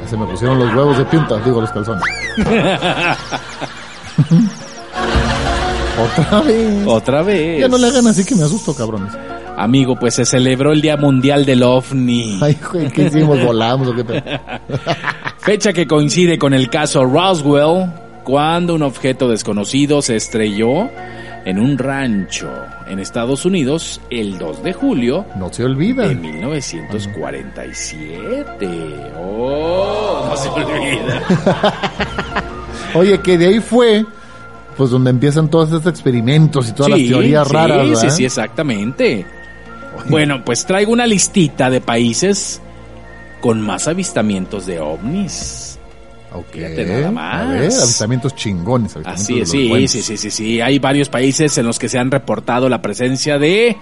Ya Se me pusieron los huevos de punta, digo los calzones. <laughs> Otra vez. Otra vez. Ya no le hagan así que me asusto, cabrones. Amigo, pues se celebró el Día Mundial del OVNI. Ay, güey, ¿qué hicimos? <laughs> ¿Volamos o qué pedo? Fecha que coincide con el caso Roswell, cuando un objeto desconocido se estrelló en un rancho en Estados Unidos el 2 de julio No se olvida. de 1947. Oh, no se olvida. <laughs> Oye, que de ahí fue, pues donde empiezan todos estos experimentos y todas las Sí, teorías sí, raras, Sí, ¿verdad? sí, exactamente. Bueno, pues traigo una listita de países con más avistamientos de ovnis. Ok. Fíjate nada más. A ver, avistamientos chingones. avistamientos Así es, sí, sí, sí, sí, sí. Hay varios países en los que se han reportado la presencia de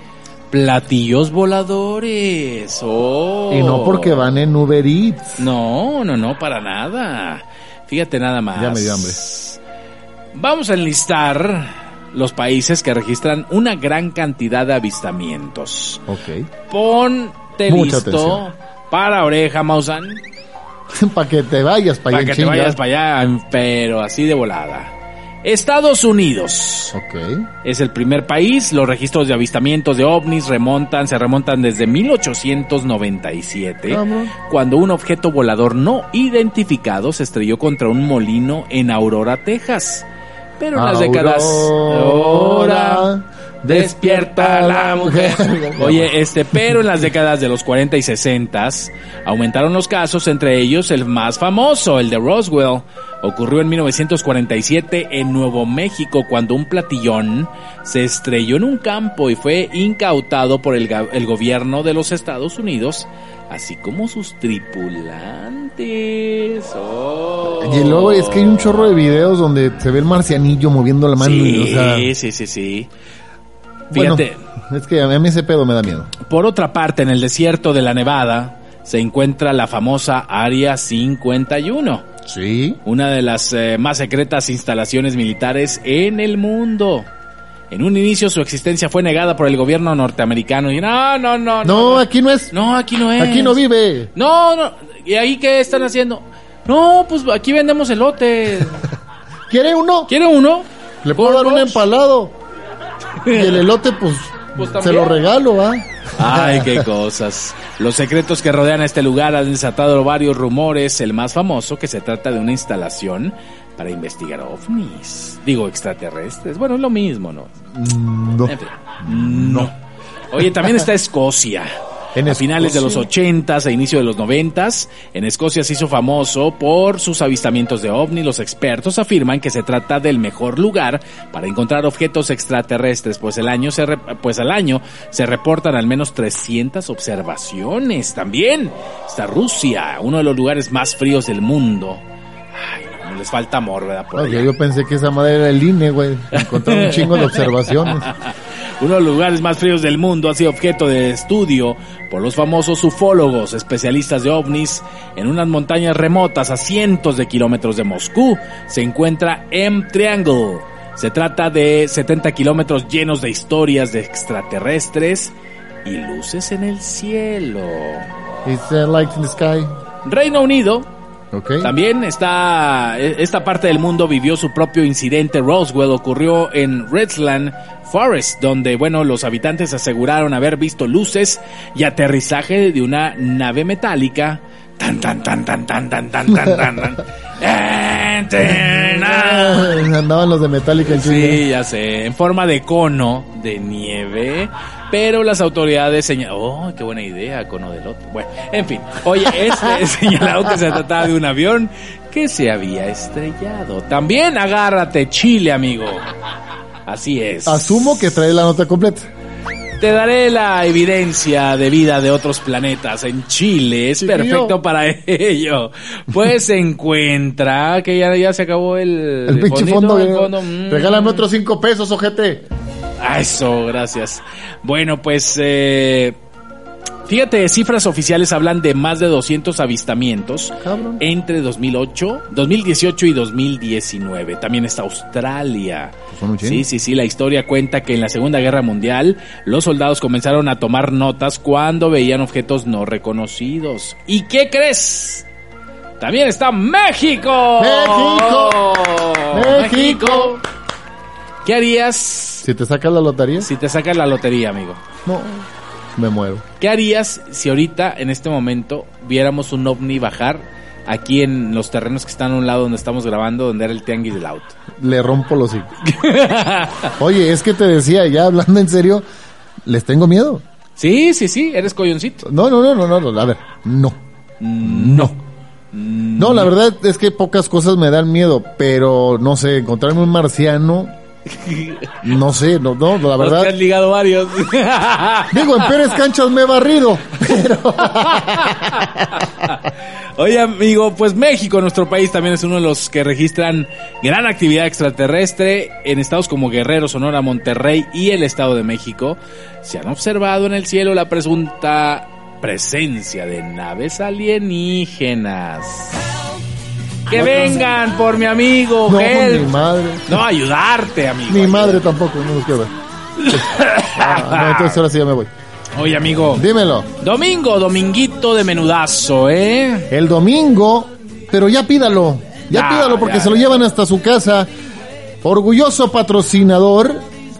platillos voladores. Oh. Y no porque van en Uber Eats. No, no, no, para nada. Fíjate nada más. Ya me dio hambre. Vamos a enlistar los países que registran una gran cantidad de avistamientos. Ok. Ponte Mucha listo atención. Para oreja, Mausan, <laughs> para que te vayas para para allá que en te vayas para allá, pero así de volada. Estados Unidos. Ok. Es el primer país. Los registros de avistamientos de ovnis remontan, se remontan desde 1897, Cabrón. cuando un objeto volador no identificado se estrelló contra un molino en Aurora, Texas. Pero en las décadas Aurora, despierta la mujer. <laughs> Oye, este, pero en las décadas de los 40 y 60 aumentaron los casos, entre ellos el más famoso, el de Roswell. Ocurrió en 1947 en Nuevo México cuando un platillón se estrelló en un campo y fue incautado por el, gobierno de los Estados Unidos, así como sus tripulantes. Oh. Y luego es que hay un chorro de videos donde se ve el marcianillo moviendo la mano. y, o Sí, sea, sí, sí, sí. Bueno, Fíjate. es que a mí ese pedo me da miedo. Por otra parte, en el desierto de la Nevada se encuentra la famosa Área 51, Sí. una de las eh, más secretas instalaciones militares en el mundo. En un inicio su existencia fue negada por el gobierno norteamericano y no, no, no, No, aquí no es. no, aquí no es. Aquí no vive. No, no. ¿Y ahí qué están haciendo? No, pues aquí vendemos elote. <laughs> ¿Quiere uno? ¿Quiere uno? Le puedo dar un empalado. Y el elote, pues, Pues se lo regalo, ¿ah? Ay, qué cosas. Los secretos que rodean a este lugar han desatado varios rumores. El más famoso que se trata de una instalación para investigar ovnis. Digo, extraterrestres. Bueno, es lo mismo, ¿no? No. En fin, no. Oye, también está Escocia. En a finales de los Escocia. 80s e inicio de los 90s, en Escocia se hizo famoso por sus avistamientos de ovni. Los expertos afirman que se trata del mejor lugar para encontrar objetos extraterrestres, pues el año se re- pues al año se reportan al menos 300 observaciones. También está Rusia, uno de los lugares más fríos del mundo. Ay, no, les falta amor, ¿verdad? Por yo pensé que esa madre era el INE, güey. Encontraron un chingo de observaciones. <laughs> Uno de los lugares más fríos del mundo ha sido objeto de estudio por los famosos ufólogos, especialistas de ovnis. En unas montañas remotas a cientos de kilómetros de Moscú se encuentra M Triangle. Se trata de 70 kilómetros llenos de historias de extraterrestres y luces en el cielo. It's uh, light in the sky. Reino Unido Ok. también está, esta parte del mundo vivió su propio incidente. Roswell ocurrió en Redland Forest, donde, bueno, los habitantes aseguraron haber visto luces y aterrizaje de una nave metálica. Tan, tan, tan, tan, tan, tan, tan, tan, tan. <laughs> Andaban los de Metallica. Sí, ya sé, en forma de cono de nieve, pero las autoridades señalaron, oh, qué buena idea, cono de lote. Bueno, en fin, oye, este <laughs> señalado que se trataba de un avión que se había estrellado. También agárrate, Chile, amigo. Así es. Asumo que trae la nota completa. Te daré la evidencia de vida de otros planetas en Chile. Es perfecto para ello. Pues se encuentra que ya, ya se acabó el, El pinche fondito, fondo. el fondo, mm. Regálame otros cinco pesos, ojete. Ah, Eso, gracias. Bueno, pues eh, fíjate, cifras oficiales hablan de más de 200 avistamientos Cabrón. entre 2008, 2018 y 2019. También está Australia. Pues. Sí, sí, sí, la historia cuenta que en la Segunda Guerra Mundial los soldados comenzaron a tomar notas cuando veían objetos no reconocidos. ¿Y qué crees? También está México. ¡México! ¡México! ¿Qué harías Si te sacas la lotería, si te sacas la lotería, amigo? no, me muero. ¿Qué harías si ahorita, en este momento, viéramos un ovni bajar aquí en los terrenos que están a un lado donde estamos grabando, donde era el tianguis del auto. Le rompo los hijos. <laughs> Oye, es que te decía, ya hablando en serio, les tengo miedo. Sí, sí, sí, eres coyoncito. No, no, no, no, no, a ver, no. No. No, la verdad es que pocas cosas me dan miedo, pero no sé, encontrarme un marciano, no sé, no, no, la verdad. que han ligado varios. <laughs> Digo, en Pérez Canchas me he barrido, pero... <laughs> Oye, amigo, pues México, nuestro país, también es uno de los que registran gran actividad extraterrestre en estados como Guerrero, Sonora, Monterrey y el Estado de México. Se han observado en el cielo la presunta presencia de naves alienígenas. Que vengan por mi amigo, No, help. mi madre. No, ayudarte, amigo. Mi madre tampoco, no quiero ver. <laughs> Ah, no, entonces ahora sí ya me voy. Oye, amigo. Dímelo. Domingo, dominguito de menudazo, ¿eh? El domingo, pero ya pídalo. Ya Ya, pídalo porque ya, se lo ya. llevan hasta su casa. Orgulloso patrocinador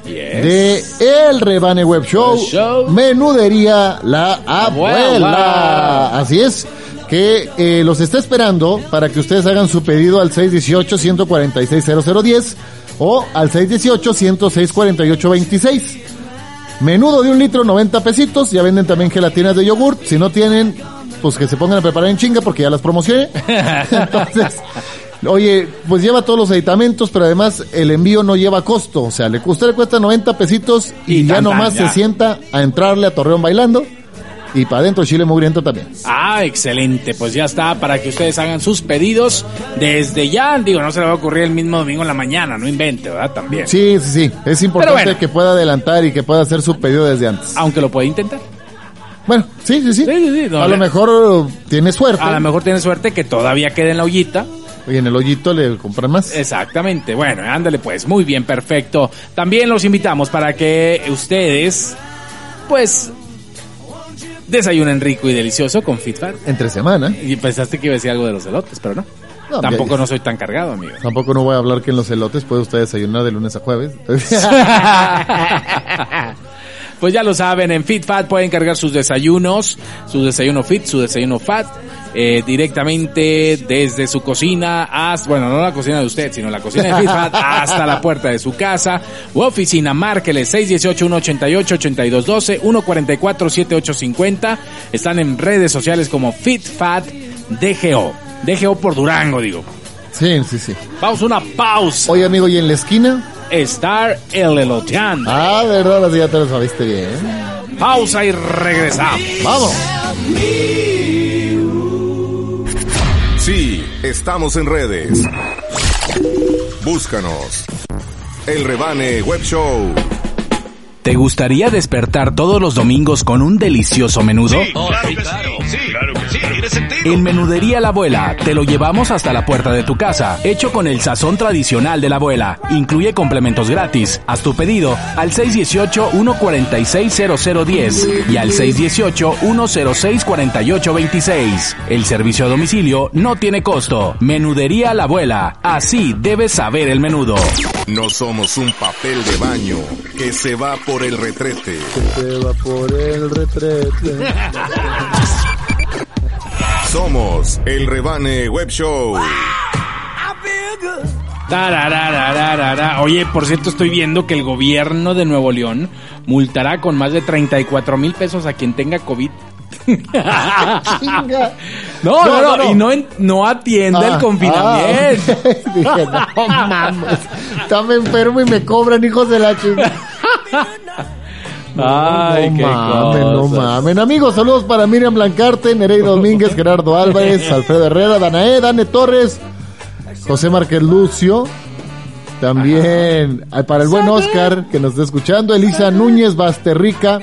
Yes. de El Rebane Web Show, show. Menudería La Abuela. Abuela. Así es, que eh, los está esperando para que ustedes hagan su pedido al 618-146-0010 o al 618-106-4826. Menudo de un litro, 90 pesitos. Ya venden también gelatinas de yogurt. Si no tienen, pues que se pongan a preparar en chinga porque ya las promocioné. <laughs> Entonces, oye, pues lleva todos los aditamentos, pero además el envío no lleva costo. O sea, le, usted le cuesta 90 pesitos y, Y ya nomás ya. se sienta a entrarle a Torreón bailando. Y para adentro Chile Mugriento también. Ah, excelente. Pues ya está para que ustedes hagan sus pedidos desde ya. Digo, no se le va a ocurrir el mismo domingo en la mañana, no invente, ¿verdad? También. Sí, sí, sí. Es importante bueno. que pueda adelantar y que pueda hacer su pedido desde antes. Aunque lo puede intentar. Bueno, sí, sí, sí. Sí, sí, sí, no, a lo mejor uh, tiene suerte. A lo mejor tiene suerte que todavía quede en la ollita. Y en el hoyito le compran más. Exactamente. Bueno, ándale pues. Muy bien, perfecto. También los invitamos para que ustedes, pues, desayunen rico y delicioso con FitFat. Entre semana. Y pensaste que iba a decir algo de los elotes, pero no. No, Tampoco no soy tan cargado, amigo. Tampoco no voy a hablar que en los elotes puede usted desayunar de lunes a jueves. <laughs> <laughs> Pues ya lo saben, en FitFat pueden cargar sus desayunos, su desayuno fit, su desayuno fat, eh, directamente desde su cocina hasta, bueno, no la cocina de usted, sino la cocina de FitFat <laughs> hasta la puerta de su casa u oficina. Márquele 618-188-8212, 144-7850. Están en redes sociales como FitFat DGO. DGO por Durango, digo. sí, sí, sí. Vamos a una pausa. Oye, amigo, ¿y en la esquina? Estar el eloteando. Ah, de verdad, así ya te lo sabiste bien. Pausa y regresamos. Vamos. Sí, estamos en redes. Búscanos. El Rebane Web Show. ¿Te gustaría despertar todos los domingos con un delicioso menudo? Claro que sí, sí, claro sí, tiene sentido. En Menudería La Abuela te lo llevamos hasta la puerta de tu casa, hecho con el sazón tradicional de la abuela. Incluye complementos gratis. Haz tu pedido al 618-146-0010 y al 618-106-4826. El servicio a domicilio no tiene costo. Menudería La Abuela. Así debes saber el menudo. No somos un papel de baño que se va por el retrete. Se va por el retrete. <laughs> Somos el Rebane Web Show. Oye, por cierto, estoy viendo que el gobierno de Nuevo León multará con más de 34 mil pesos a quien tenga COVID. Chinga. <laughs> No, no, No, no, no, no. y no, no atiende el Ah, confinamiento. ah. <laughs> Dije, no <laughs> mames. Estaba enfermo y me cobran, hijos de la chingada. Ay, no qué mamen, no mamen. Amigos, saludos para Miriam Blancarte, Nereida <laughs> Domínguez, Gerardo Álvarez, <laughs> Alfredo Herrera, Danae, Dane Torres, José Márquez Lucio. También para el buen Oscar que nos está escuchando, Elisa Núñez Basterrica,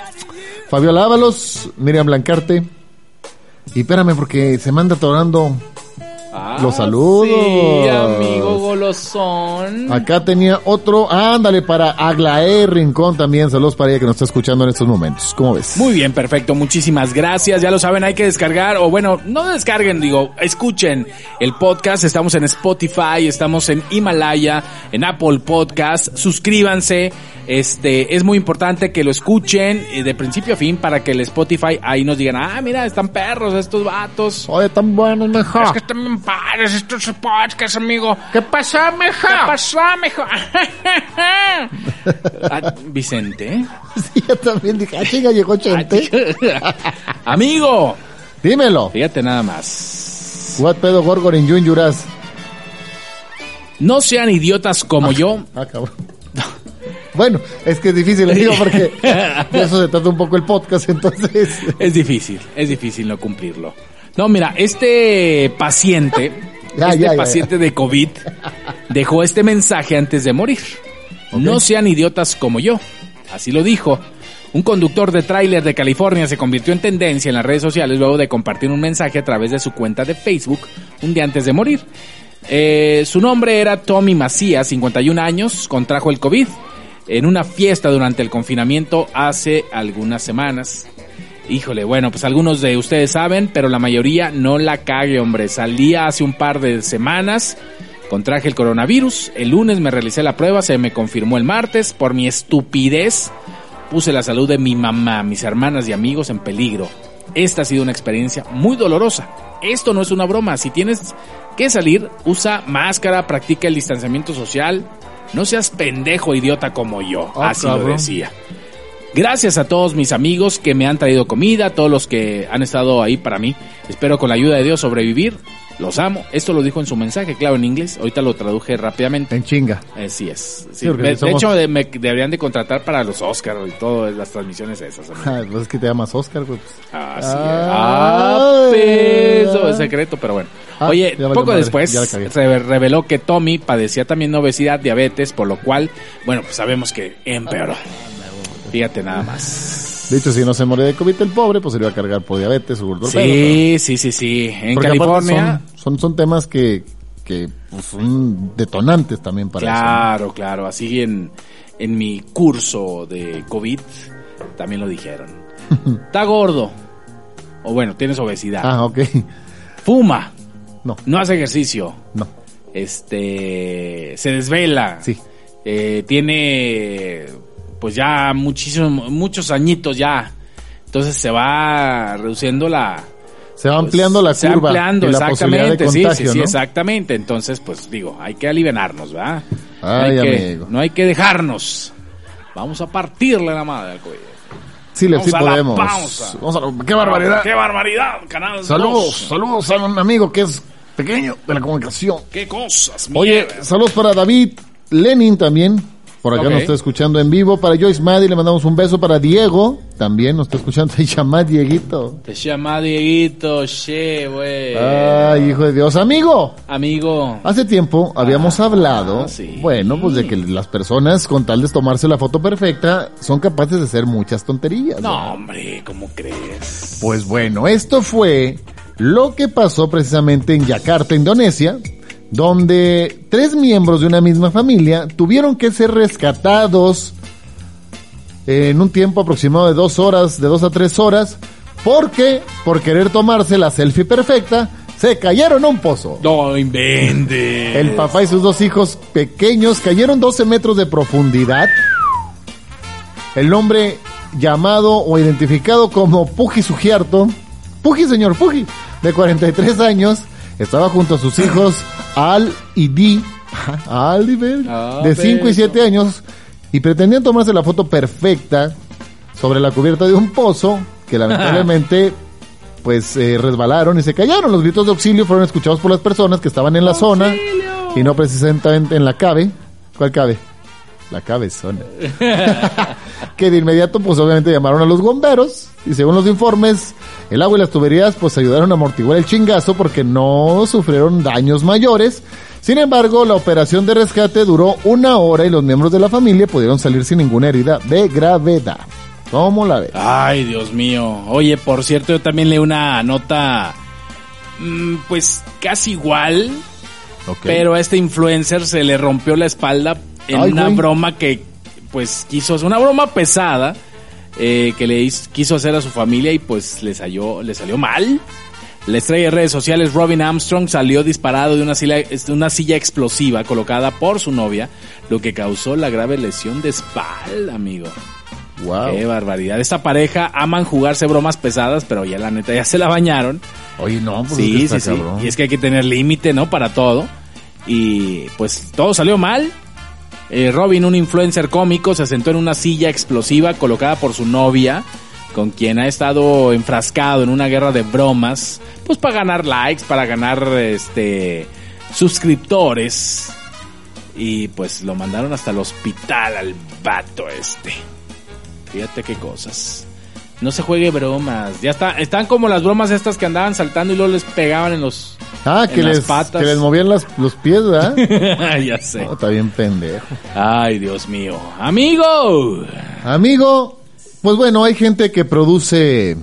Fabiola Ábalos, Miriam Blancarte. Y espérame porque se manda atorando Ah, Los saludos. Sí, amigo golosón. Acá tenía otro, ándale, para Aglaé Rincón también. Saludos para ella que nos está escuchando en estos momentos. ¿Cómo ves? Muy bien, perfecto. Muchísimas gracias. Ya lo saben, hay que descargar, o bueno, no descarguen, digo, escuchen el podcast. Estamos en Spotify, estamos en Himalaya, en Apple Podcast. Suscríbanse. Este, es muy importante que lo escuchen eh, de principio a fin para que el Spotify ahí nos digan, ah, mira, están perros estos vatos. Oye, tan buenos, mejor. Es que están bien padres estos podcasts, amigo. ¿Qué pasó, mija? ¿Qué pasó, mijo? <laughs> Ah, Vicente. <laughs> Sí, yo también dije, ah, chinga, llegó Chente. <laughs> Amigo, Dímelo. fíjate nada más. What pedo Gorgorin Jun Yuras. No sean idiotas como yo. Ah, cabrón. Bueno, es que es difícil, digo, porque de eso se trata un poco el podcast, entonces. Es difícil, es difícil no cumplirlo. No, mira, este paciente, Ya, este ya, ya, paciente de COVID, dejó este mensaje antes de morir. No sean idiotas como yo. Así lo dijo. Un conductor de tráiler de California se convirtió en tendencia en las redes sociales luego de compartir un mensaje a través de su cuenta de Facebook un día antes de morir. Eh, su nombre era Tommy Macías, 51 años, contrajo el COVID en una fiesta durante el confinamiento hace algunas semanas. Híjole, bueno, pues algunos de ustedes saben, pero la mayoría no la cague, hombre. Salía hace un par de semanas, contraje el coronavirus, el lunes me realicé la prueba, se me confirmó el martes, por mi estupidez puse la salud de mi mamá, mis hermanas y amigos en peligro. Esta ha sido una experiencia muy dolorosa. Esto no es una broma, si tienes que salir, usa máscara, practica el distanciamiento social, no seas pendejo idiota como yo, Ah, así lo decía. Gracias a todos mis amigos que me han traído comida, todos los que han estado ahí para mí. Espero con la ayuda de Dios sobrevivir. Los amo. Esto lo dijo en su mensaje, claro, en inglés. Ahorita lo traduje rápidamente. En chinga. Así es. Sí, Sí, porque de, somos- de hecho, de- me deberían de contratar para los Oscars y todas las transmisiones esas. Ah, pues es que te llamas Oscar, güey. pues. Así es. Ah, Ah, peso, es secreto, pero bueno. Ah, Oye, poco madre, después se reveló que Tommy padecía también obesidad, diabetes, por lo cual, bueno, pues sabemos que empeoró. Fíjate nada más. De hecho, si no se moría de COVID el pobre, pues se iba a cargar por diabetes o. Sí, sí, sí, sí. En Porque California, Son, son, son temas que, que pues, son detonantes también para claro, claro. Así en, en mi curso de COVID también lo dijeron. <laughs> Está gordo. O bueno, tienes obesidad. eso. Ah, ok. Fuma. No, No hace ejercicio. no. Este. Se desvela. Sí. Eh, tiene. Pues ya muchísimos, muchos añitos ya. Entonces se va reduciendo la. Se va ampliando la Pues, se curva. va ampliando, y la de exactamente. sí, contagio, sí, sí, ¿no? exactamente. Entonces, pues digo, hay que alivianarnos, ¿verdad? No Ay, hay que- amigo. no hay que dejarnos. Vamos a partirle la madre al COVID. Sí, le sí a la podemos. pausa. Vamos a ¡Qué barbaridad! ¡Qué barbaridad! Canal Saludos, dos. saludos a un amigo que es pequeño de la comunicación. ¡Qué cosas! Oye, mierda! saludos para David Lenin también. Por acá nos está escuchando en vivo. Para Joyce Maddy le mandamos un beso. Para Diego también nos está escuchando. <laughs> Se llama Dieguito. Te llama Dieguito, che, güey. Ay, hijo de Dios. Amigo, Amigo. hace tiempo habíamos hablado, Ah, sí. bueno, pues de que las personas con tal de tomarse la foto perfecta son capaces de hacer muchas tonterías. No, hombre, ¿cómo crees? Pues bueno, esto fue lo que pasó precisamente en Yakarta, Indonesia, donde tres miembros de una misma familia tuvieron que ser rescatados en un tiempo aproximado de dos horas, de dos a tres horas, porque por querer tomarse la selfie perfecta, se cayeron a un pozo. No inventes. El papá y sus dos hijos pequeños cayeron 12 metros de profundidad. El hombre llamado o identificado como Puji Sugiarto, Puji señor Puji, de 43 años, estaba junto a sus hijos Al y Di, Al y Ah, de 5 y beso. 7 años, y pretendían tomarse la foto perfecta sobre la cubierta de un pozo que <laughs> lamentablemente pues eh, resbalaron y se cayeron. Los gritos de auxilio fueron escuchados por las personas que estaban en la zona y no precisamente en la cabe. ¿Cuál cabe? La cabezona. <laughs> que de inmediato pues obviamente llamaron a los bomberos y según los informes el agua y las tuberías pues ayudaron a amortiguar el chingazo porque no sufrieron daños mayores. Sin embargo, la operación de rescate duró una hora y los miembros de la familia pudieron salir sin ninguna herida de gravedad. ¿Cómo la ves? Ay, Dios mío. Oye, por cierto, yo también leí una nota mm, pues casi igual, Ok. pero a este influencer se le rompió la espalda en Ay, una broma que pues quiso hacer, una broma pesada eh, que le hizo- quiso hacer a su familia y pues le salió, le salió mal. La estrella de redes sociales Robin Armstrong salió disparado de una silla, una silla explosiva colocada por su novia, lo que causó la grave lesión de espalda, amigo. Wow. Qué barbaridad. Esta pareja aman jugarse bromas pesadas, pero ya la neta ya se la bañaron. Oye, no, pues es Sí, que sí, sí. Y es que hay que tener límite, ¿no? Para todo. Y pues todo salió mal. Eh, Robin, un influencer cómico, se sentó en una silla explosiva colocada por su novia, con quien ha estado enfrascado en una guerra de bromas, pues para ganar likes, para ganar este suscriptores. Y pues lo mandaron hasta el hospital al vato este. Fíjate qué cosas. No se juegue bromas. Ya está, están como las bromas estas que andaban saltando y luego les pegaban en los Ah, en que las les, patas. que les movían las, los pies, ¿verdad? <laughs> ya sé. No, está bien pendejo. Ay, Dios mío. Amigo. Amigo, pues bueno, hay gente que produce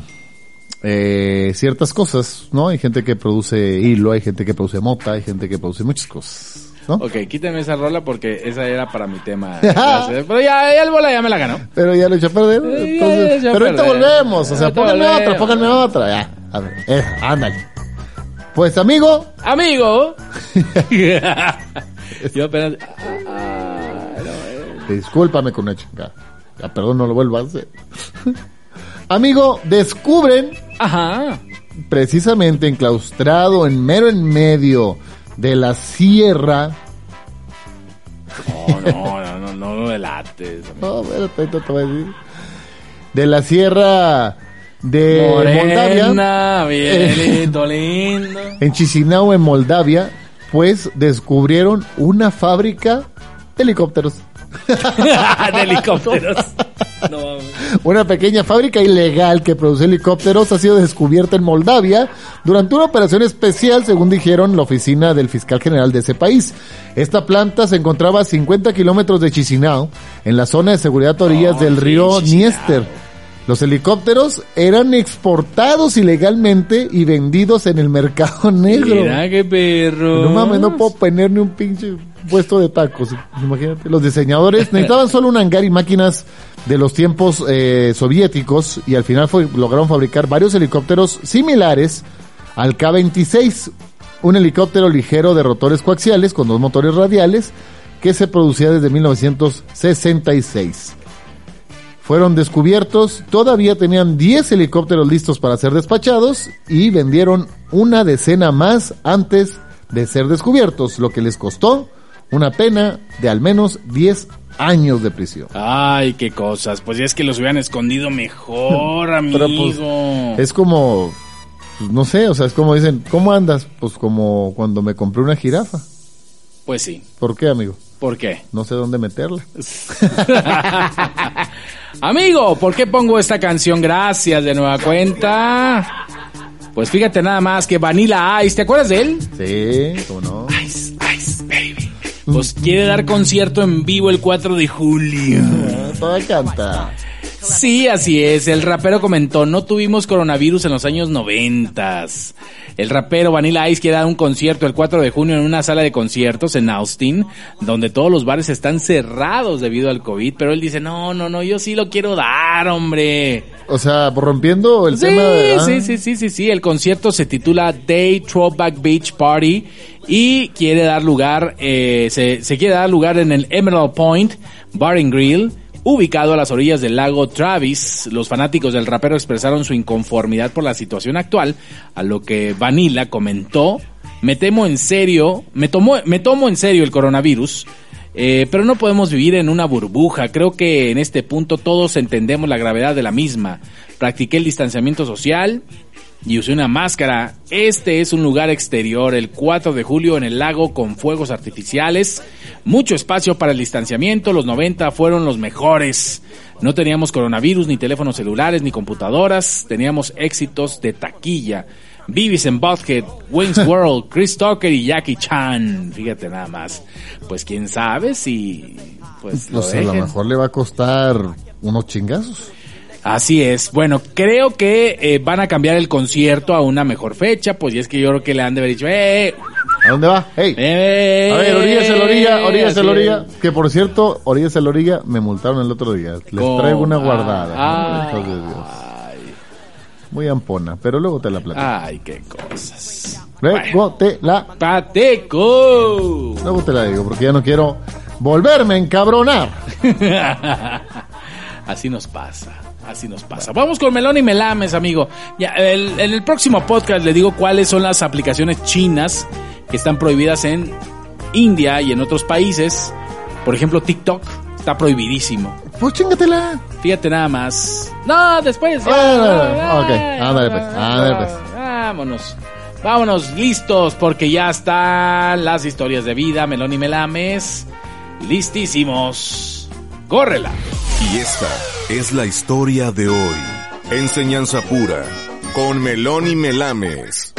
eh, ciertas cosas, ¿no? Hay gente que produce hilo, hay gente que produce mota, hay gente que produce muchas cosas, ¿no? Ok, quítame esa rola porque esa era para mi tema. <laughs> Pero ya, ya el bola ya me la ganó. Pero ya lo eché a perder. Entonces- pero ahorita perder. volvemos. O sea, Ahorita pónganme volvemos. otra, pónganme otra. Ya, a ver, eh, ándale. Pues amigo, Amigo. <laughs> Yo apenas. Ah, no, eh. discúlpame con una chingada. Ya, perdón, no lo vuelvo a hacer. <laughs> amigo, descubren Ajá. precisamente enclaustrado en mero en medio de la sierra. No, no, no, no, no lo delates. No, espérate, ahorita te voy a decir. De la sierra de Moldavia. Morena, bien Eh. lindo, lindo. En Chisinau, en Moldavia, pues descubrieron una fábrica de helicópteros. De helicópteros. No. Una pequeña fábrica ilegal que produce helicópteros ha sido descubierta en Moldavia durante una operación especial, según dijeron la oficina del fiscal general de ese país. Esta planta se encontraba a 50 kilómetros de Chisinau, en la zona de seguridad a orillas Oh, del río Chisinau. Niester. Los helicópteros eran exportados ilegalmente y vendidos en el mercado <laughs> negro. Mira qué perro. No mames, no puedo poner ni un pinche puesto de tacos. Imagínate. Los diseñadores necesitaban solo un hangar y máquinas de los tiempos eh, soviéticos y al final fue- lograron fabricar varios helicópteros similares al K-26, un helicóptero ligero de rotores coaxiales con dos motores radiales que se producía desde 1966 fueron descubiertos, todavía tenían 10 helicópteros listos para ser despachados y vendieron una decena más antes de ser descubiertos, lo que les costó una pena de al menos 10 años de prisión. Ay, qué cosas. Pues ya es que los hubieran escondido mejor, amigo. <laughs> Pero, pues, Es como, pues, no sé, o sea, es como dicen, ¿cómo andas? Pues como cuando me compré una jirafa. Pues sí. ¿Por qué, amigo? ¿Por qué? No sé dónde meterla. <laughs> Amigo, ¿por qué pongo esta canción? Gracias de nueva cuenta. Pues fíjate nada más que Vanilla Ice, ¿te acuerdas de él? Sí, ¿cómo no? Ice, Ice, baby. Pues quiere dar concierto en vivo el 4 de julio. Ah, Toda canta. Sí, así es. El rapero comentó, no tuvimos coronavirus en los años noventas. El rapero Vanilla Ice quiere dar un concierto el 4 de junio en una sala de conciertos en Austin, donde todos los bares están cerrados debido al COVID, pero él dice, no, no, no, yo sí lo quiero dar, hombre. O sea, rompiendo el Sí, tema de... ah, sí, sí, sí, sí, sí. El concierto se titula Day Throwback Beach Party y quiere dar lugar, eh, se, se quiere dar lugar en el Emerald Point Bar and Grill, ubicado a las orillas del lago Travis. Los fanáticos del rapero expresaron su inconformidad por la situación actual, a lo que Vanilla comentó, me temo en serio, me tomo, me tomo en serio el coronavirus. Eh, pero no podemos vivir en una burbuja. Creo que en este punto todos entendemos la gravedad de la misma. Practiqué el distanciamiento social y usé una máscara. Este es un lugar exterior, el 4 de julio en el lago con fuegos artificiales. Mucho espacio para el distanciamiento. Los 90 fueron los mejores. No teníamos coronavirus, ni teléfonos celulares, ni computadoras. Teníamos éxitos de taquilla. Beavis and Butthead, Wings <laughs> World, Chris Tucker y Jackie Chan. Fíjate nada más. Pues quién sabe si pues lo Pues a lo mejor le va a costar unos chingazos. Así es. Bueno, creo que eh, van a cambiar el concierto a una mejor fecha, pues y es que yo creo que le han de haber dicho, ¡eh! ¿A dónde va? ¡Hey! eh A ver, orillas la orilla, orillas la orilla. Que por cierto, orillas a la orilla me multaron el otro día. Les traigo una guardada. Ah, Hijos de Dios. Muy ampona, pero luego te la platico. Ay, qué cosas. Luego te la, ¡Pateco! luego te la digo, porque ya no quiero volverme a encabronar. <laughs> Así nos pasa. Así nos pasa. Vamos con Melón y Melames, amigo. Ya, el- en el próximo podcast le digo cuáles son las aplicaciones chinas que están prohibidas en India y en otros países. Por ejemplo, TikTok está prohibidísimo. Pues chingatela. Fíjate nada más. No, después. ya. Ah, ok. Ándale, pues, ándale, pues. Vámonos. Vámonos, listos, porque ya están las historias de vida, Melón y Melames. Listísimos. ¡Córrela! Y esta es la historia de hoy. Enseñanza pura. Con Melón y Melames.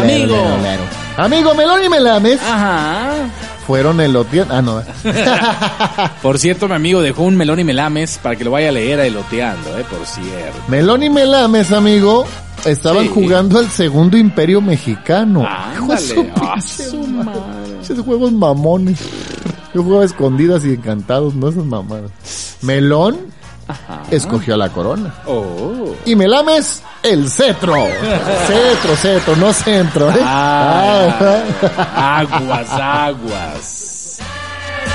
Amigo. Amigo Melón y Melames Ajá. Fueron eloteando. Ah, no. <laughs> Por cierto, mi amigo dejó un melón y melames para que lo vaya a leer a eloteando, eh, por cierto. Melón y Melames, amigo, estaban Sí. jugando al segundo imperio mexicano. Hijo de Ándale. su Ah. Esos juegos mamones. Yo jugaba escondidas y encantados, no esas mamadas. Melón escogió la corona. Oh. Y Melames, el cetro. cetro, cetro, no centro. ¿eh? Ah, aguas, aguas.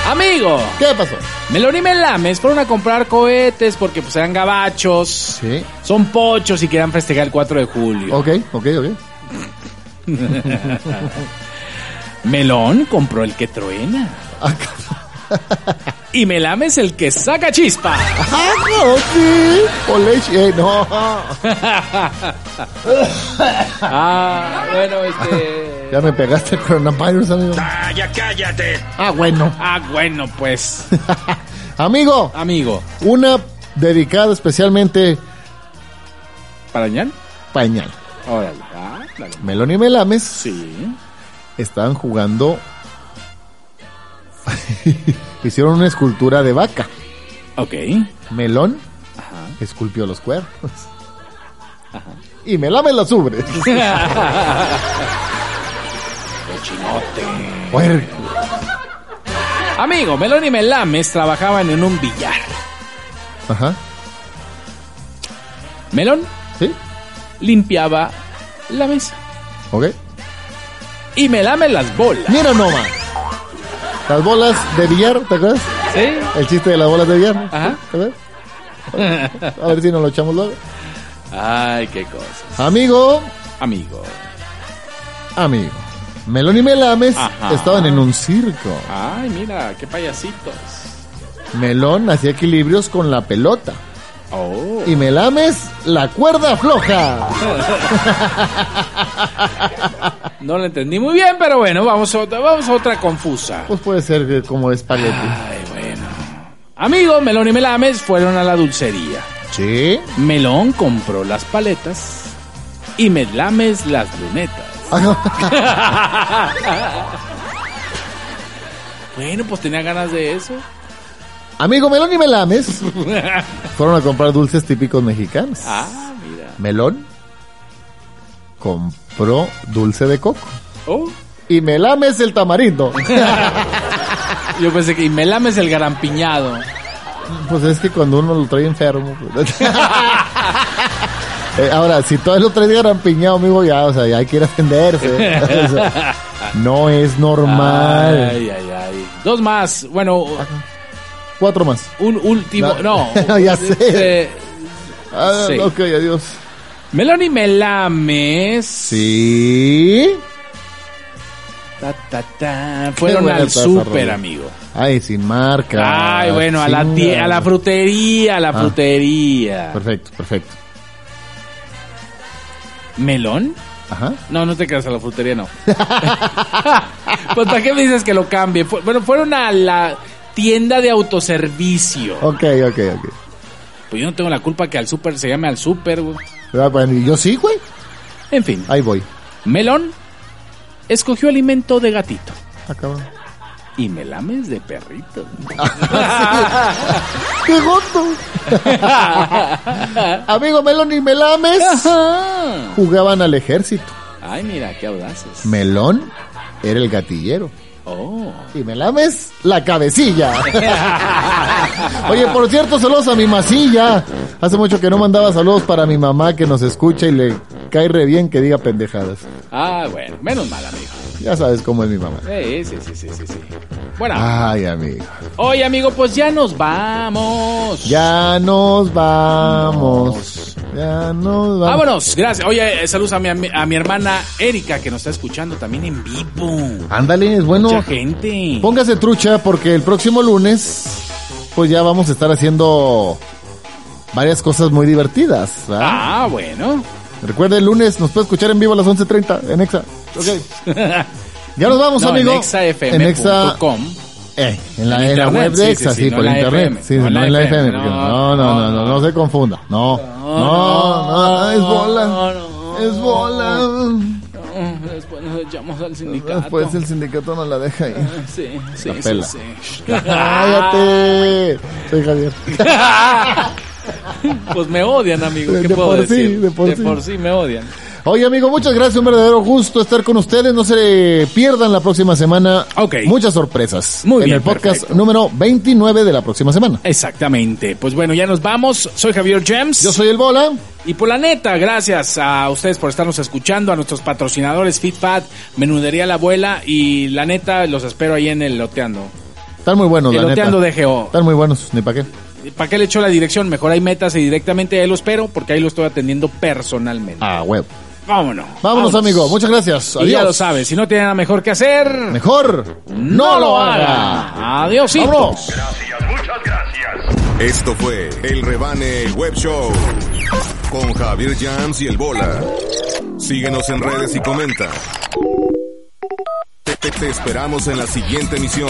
Amigo, ¿Qué pasó? Melón y Melames fueron a comprar cohetes porque pues eran gabachos, Sí. son pochos y querían festejar el 4 de julio. Ok, ok, ok. <laughs> Melón compró el que truena. Y Melames el que saca chispa. ¡Ah, no, sí! Oleche, eh, no. <laughs> Ah, bueno, este... Ya me pegaste el coronavirus, amigo. Ah, ya cállate. Ah, bueno. Ah, bueno, pues. <laughs> Amigo, Amigo, una dedicada especialmente ¿para ñan? pañal. Órale. Ah. Melón y Melames Sí. estaban jugando. <laughs> Hicieron una escultura de vaca. Ok. Melón Ajá. esculpió los cuernos. Y Melames los ubre. Cochinote. <laughs> Puerco. Amigo, Melón y Melames trabajaban en un billar. Ajá. Melón ¿Sí? limpiaba la mesa. Ok. Y Melames las bolas. Mira nomás. Las bolas de billar, ¿te acuerdas? ¿Sí? El chiste de las bolas de billar. Ajá. ¿Te acuerdas? A ver si nos lo echamos luego. Ay, qué cosas. Amigo, Amigo. amigo. Melón y Melames Ajá. estaban en un circo. Ay, mira, qué payasitos. Melón hacía equilibrios con la pelota. Oh. Y Melames la cuerda floja. <laughs> No lo entendí muy bien, pero bueno, vamos a otra, vamos a otra confusa. Pues puede ser que como espagueti. Ay, bueno. Amigo, Melón y Melames fueron a la dulcería. Sí. Melón compró las paletas y Melames las lunetas. <laughs> bueno, pues tenía ganas de eso. Amigo Melón y Melames <laughs> fueron a comprar dulces típicos mexicanos. Ah, mira. Melón compró dulce de coco. Oh, Y Melames el tamarindo. <laughs> yo pensé que y Melames el garampiñado. Pues es que cuando uno lo trae enfermo. pues. <laughs> Eh, ahora, si todo lo trae garampiñado, amigo, ya, o sea, ya hay que ir a atenderse. <laughs> O sea, no es normal. Ay, ay, ay. Dos más. Bueno, Cuatro más. un último. No. No, ya sé. Este, Ah, Sí. Ok, adiós. Melón y Melames. Sí. Ta, ta, ta, fueron al súper, amigo. Ay, sin marca. Ay, bueno, a la, tie- a la frutería, a la Ah. frutería. Perfecto, perfecto. ¿Melón? Ajá. No, no te quedas a la frutería, no. <laughs> pues, ¿para qué me dices que lo cambie? Bueno, fueron a la tienda de autoservicio. Ok, ok, ok. Pues yo no tengo la culpa que al súper se llame al súper, güey. Ah, bueno, y yo sí, güey. En fin. Ahí voy. Melón escogió alimento de gatito. Acaba. Y melames de perrito. <laughs> ¡Qué goto! <laughs> Amigo Melón y Melames jugaban al ejército. Ay, mira, qué audaces. Melón era el gatillero. Oh. Y Melames, la cabecilla. <laughs> Oye, por cierto, saludos a mi masilla. Hace mucho que no mandaba saludos para mi mamá que nos escucha y le cae re bien que diga pendejadas. Ah, bueno, menos mal, amigo. Ya sabes cómo es mi mamá. Sí, sí, sí, sí, sí. sí. Bueno. Ay, amigo. Oye, amigo, pues ya nos vamos. Ya nos vamos. Ya nos vamos. Vámonos, gracias. Oye, eh, saludos a mi, a mi hermana Erika que nos está escuchando también en vivo. Ándale, es bueno. Mucha gente. Póngase trucha porque el próximo lunes, pues ya vamos a estar haciendo varias cosas muy divertidas. ¿verdad? Ah, bueno. Recuerda, el lunes nos puede escuchar en vivo a las 11.30 en Exa. Ok. <laughs> ya nos vamos, No, amigo. En exafm.com. Eh, en la, En en la internet, web de Exa, sí, no por en internet. Sí, no no, en la en FM, no, No, no, no, no, no, se confunda. No, no, no, es bola. Es bola. Después nos echamos al sindicato. Después el sindicato no la deja ahí. Sí, sí, La sí, pela. sí. <laughs> Cállate. <laughs> Soy Javier. <laughs> <laughs> Pues me odian, amigo. De- ¿Qué de puedo por sí, decir? de por sí. me odian. Oye, amigo, muchas gracias. Un verdadero gusto estar con ustedes. No se pierdan la próxima semana. Ok. Muchas sorpresas. Muy en bien, el podcast perfecto. número 29 de la próxima semana. Exactamente. Pues bueno, ya nos vamos. Soy Javier James. Yo soy el Bola. Y por la neta, gracias a ustedes por estarnos escuchando, a nuestros patrocinadores FitFat, Menudería La Abuela y la neta, los espero ahí en el Loteando. Están muy buenos, la neta. Eloteando de GO. Están muy buenos, ni para qué. ¿Para qué le echo la dirección? Mejor ahí métase directamente ahí lo espero porque ahí lo estoy atendiendo personalmente. Ah, web. Vámonos. Vámonos, amigo. Muchas gracias. Y ya lo Adiós. sabes, si no tiene nada mejor que hacer, Mejor no lo haga. Adiósito. Vámonos. Gracias, muchas gracias. Esto fue El Rebane Web Show con Javier Jams y el Bola. Síguenos en redes y comenta. Te, te- te esperamos en la siguiente emisión.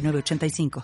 906985.